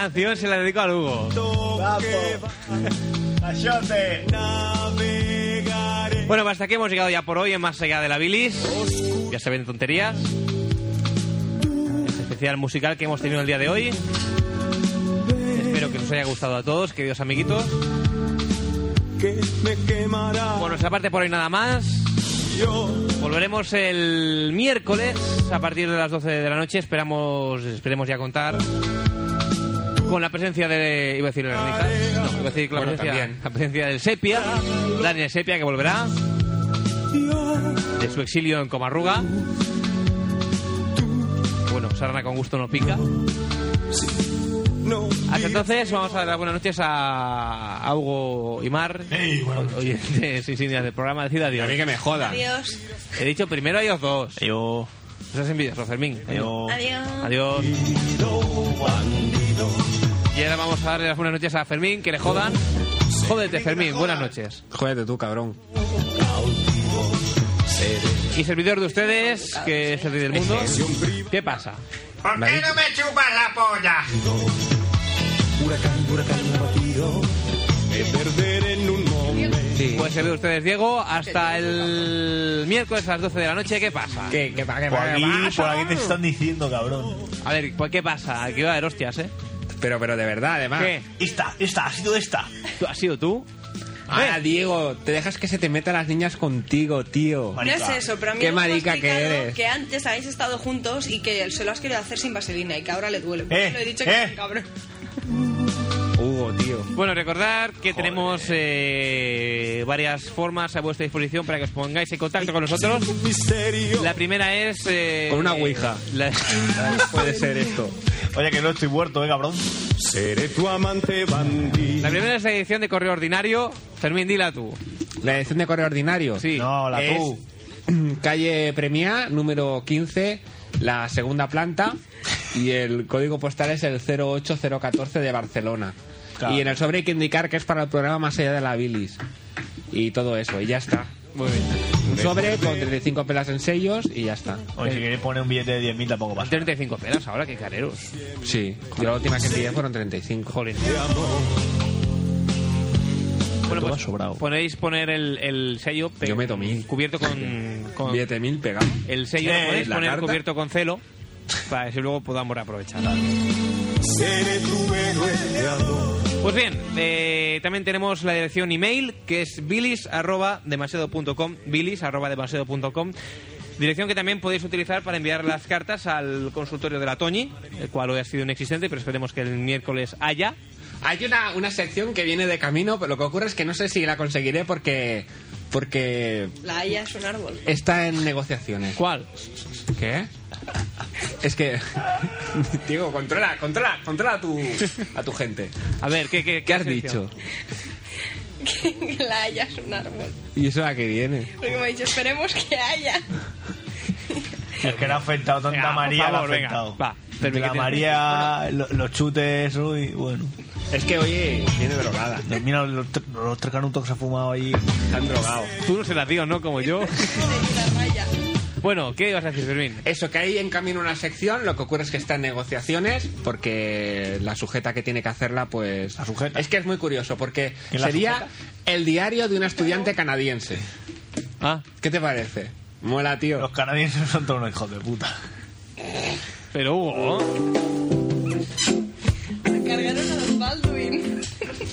canción se la dedico a. ¡Achote! Bueno, pues hasta aquí hemos llegado ya por hoy en Más Allá de la Bilis. Ya se ven tonterías. Este especial musical que hemos tenido el día de hoy. Espero que os haya gustado a todos, queridos amiguitos. Por nuestra parte, por hoy nada más. Volveremos el miércoles a partir de las 12 de la noche. Esperamos, esperemos ya contar con la presencia de. iba a decir Verónica. No, iba a decir la, Bueno, presencia, la presencia del Sepia. Daniel Sepia que volverá. De su exilio en Comarruga. Bueno, sarna con gusto no pica. Hasta entonces vamos a dar buenas noches a, a Hugo y Mar, oyentes insignias del programa. Decid adiós. A mí que me joda. Adiós. He dicho primero a ellos dos. Yo. No seas envidioso, Fermín. Adiós. Adiós. Adiós. Y ahora vamos a darle las buenas noches a Fermín, que le jodan. Jódete, Fermín, buenas noches. Jódete tú, cabrón. Y servidor de ustedes, que es el rey del mundo. ¿Qué pasa? ¿Por qué no me chupas la polla? Huracán, huracán abatido. Me perderé en un momento. Pues servidor de ustedes, Diego. Hasta el miércoles a las 12 de la noche. ¿Qué pasa? ¿Qué, qué, pa- qué, Por pa- aquí, qué pasa? por aquí te están diciendo, cabrón. A ver, pues, ¿qué pasa? Aquí va a haber hostias, ¿eh? Pero, pero de verdad, además. ¿Qué? Esta, esta, ha sido esta. ¿Tú has sido tú? Ah, Diego, te dejas que se te metan las niñas contigo, tío. No es eso, pero a mí Qué me ha marica que eres. que antes habéis estado juntos y que se lo has querido hacer sin vaselina y que ahora le duele. Por Eh, le he dicho que eh. es un cabrón. Hugo, tío. Bueno, recordar que tenemos eh, varias formas a vuestra disposición para que os pongáis en contacto con nosotros. La primera es... eh, Con una ouija. la- Puede ser esto. Oye, que no estoy muerto, eh, cabrón. Seré tu amante bandido. La primera es la edición de Correo Ordinario. Fermín, dila tú. La edición de correo ordinario. Sí. No, la Es tú. Calle Premia, número 15, la segunda planta. Y el código postal es el 08014 de Barcelona. Claro. Y en el sobre hay que indicar que es para el programa Más allá de la bilis. Y todo eso, y ya está. Muy bien. Un sobre con 35 pelas en sellos y ya está. Oye, si queréis poner un billete de 10.000 tampoco pasa. 35 pelas ahora, qué careros. Sí, yo la última que pillé fueron 35. Jolín. Bueno, pues sobrado. podéis poner el, el sello pe- Yo meto mil. cubierto con, con Billete mil pegado. el sello Eh, lo podéis la poner carta. cubierto con celo para que luego podamos aprovechar. Seré tu héroe de amor. Pues bien, eh, también tenemos la dirección email que es bilis@demasiado.com, bilis@demasiado.com. Dirección que también podéis utilizar para enviar las cartas al consultorio de la Toñi, el cual hoy ha sido inexistente, pero esperemos que el miércoles haya. Hay una, una sección que viene de camino, pero lo que ocurre es que no sé si la conseguiré porque porque La haya es un árbol. está en negociaciones. ¿Cuál? ¿Qué? Es que Diego, controla, controla, controla a tu a tu gente. A ver, ¿qué, qué, ¿Qué has sección? dicho? que la haya es un árbol. ¿Y eso a qué viene? Porque me ha dicho, esperemos que haya. Es que le ha afectado tanta Venga, María, le ha favor, venga, afectado. va, la María, lo- los chutes, uy, bueno. Es que hoy viene drogada. Mira los, tr- los tres canutos que se ha fumado ahí. Están drogados. Tú no serás tío, ¿no? Como yo. Bueno, ¿qué ibas a decir, Fermín? Eso, que hay en camino una sección, lo que ocurre es que está en negociaciones, porque la sujeta que tiene que hacerla, pues... La sujeta. Es que es muy curioso, porque ¿Quién la sería sujeta? el diario de una estudiante canadiense. Ah, ¿Qué te parece? Mola, tío. Los canadienses son todos unos hijos de puta. pero Hugo, ¿no?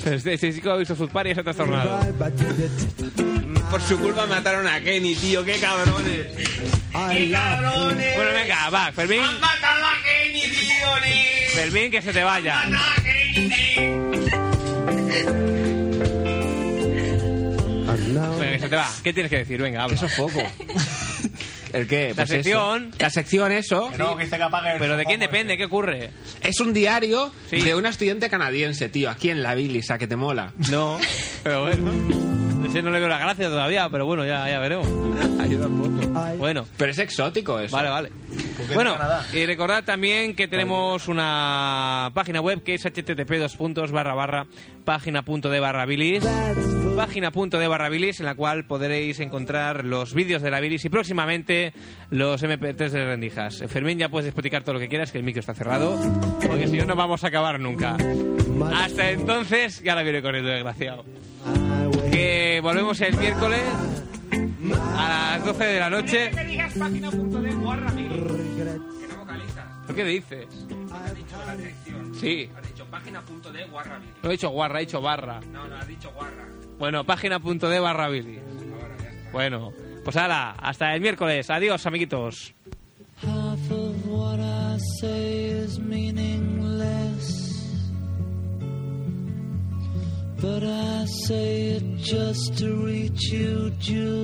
Este, este chico ha visto Food Party y se ha trastornado. Por su culpa mataron a Kenny, tío, qué cabrones. ¡Qué cabrones! Bueno, venga, va, Fermín. matado a Kenny, tío! ni! Fermín, que se te vaya. Venga, que se te va. ¿Qué tienes que decir? Venga, habla. Eso es poco. ¿El qué? La Pues eso. sección. La sección, eso. Que no, que que apague el Pero ¿de quién depende? ¿Qué ocurre? Es un diario Sí. de una estudiante canadiense, tío, aquí en la bilis, a que te mola. No, pero bueno. Ese no le veo la gracia todavía, pero bueno, ya, ya veremos. Ayuda un poco. Bueno, Pero es exótico eso. vale, vale. Bueno, y recordad también que tenemos una página web que es http dos puntos barra barra página punto de barra bilis página punto de barra bilis en la cual podréis encontrar los vídeos de la bilis y próximamente los mp3 de rendijas. Fermín, ya puedes explicar todo lo que quieras que el micro está cerrado porque si no no vamos a acabar nunca. Hasta entonces, ya la viene corriendo, desgraciado. Que volvemos el miércoles a las 12 de la noche. ¿Por qué dices? Sí. Lo he dicho guarra, he dicho barra. No, no, has dicho guarra. Bueno, página punto de barra Billy. Bueno, pues ahora, hasta el miércoles. Adiós, amiguitos. Half of what I say is meaningless. But I say it just to reach you, Julia.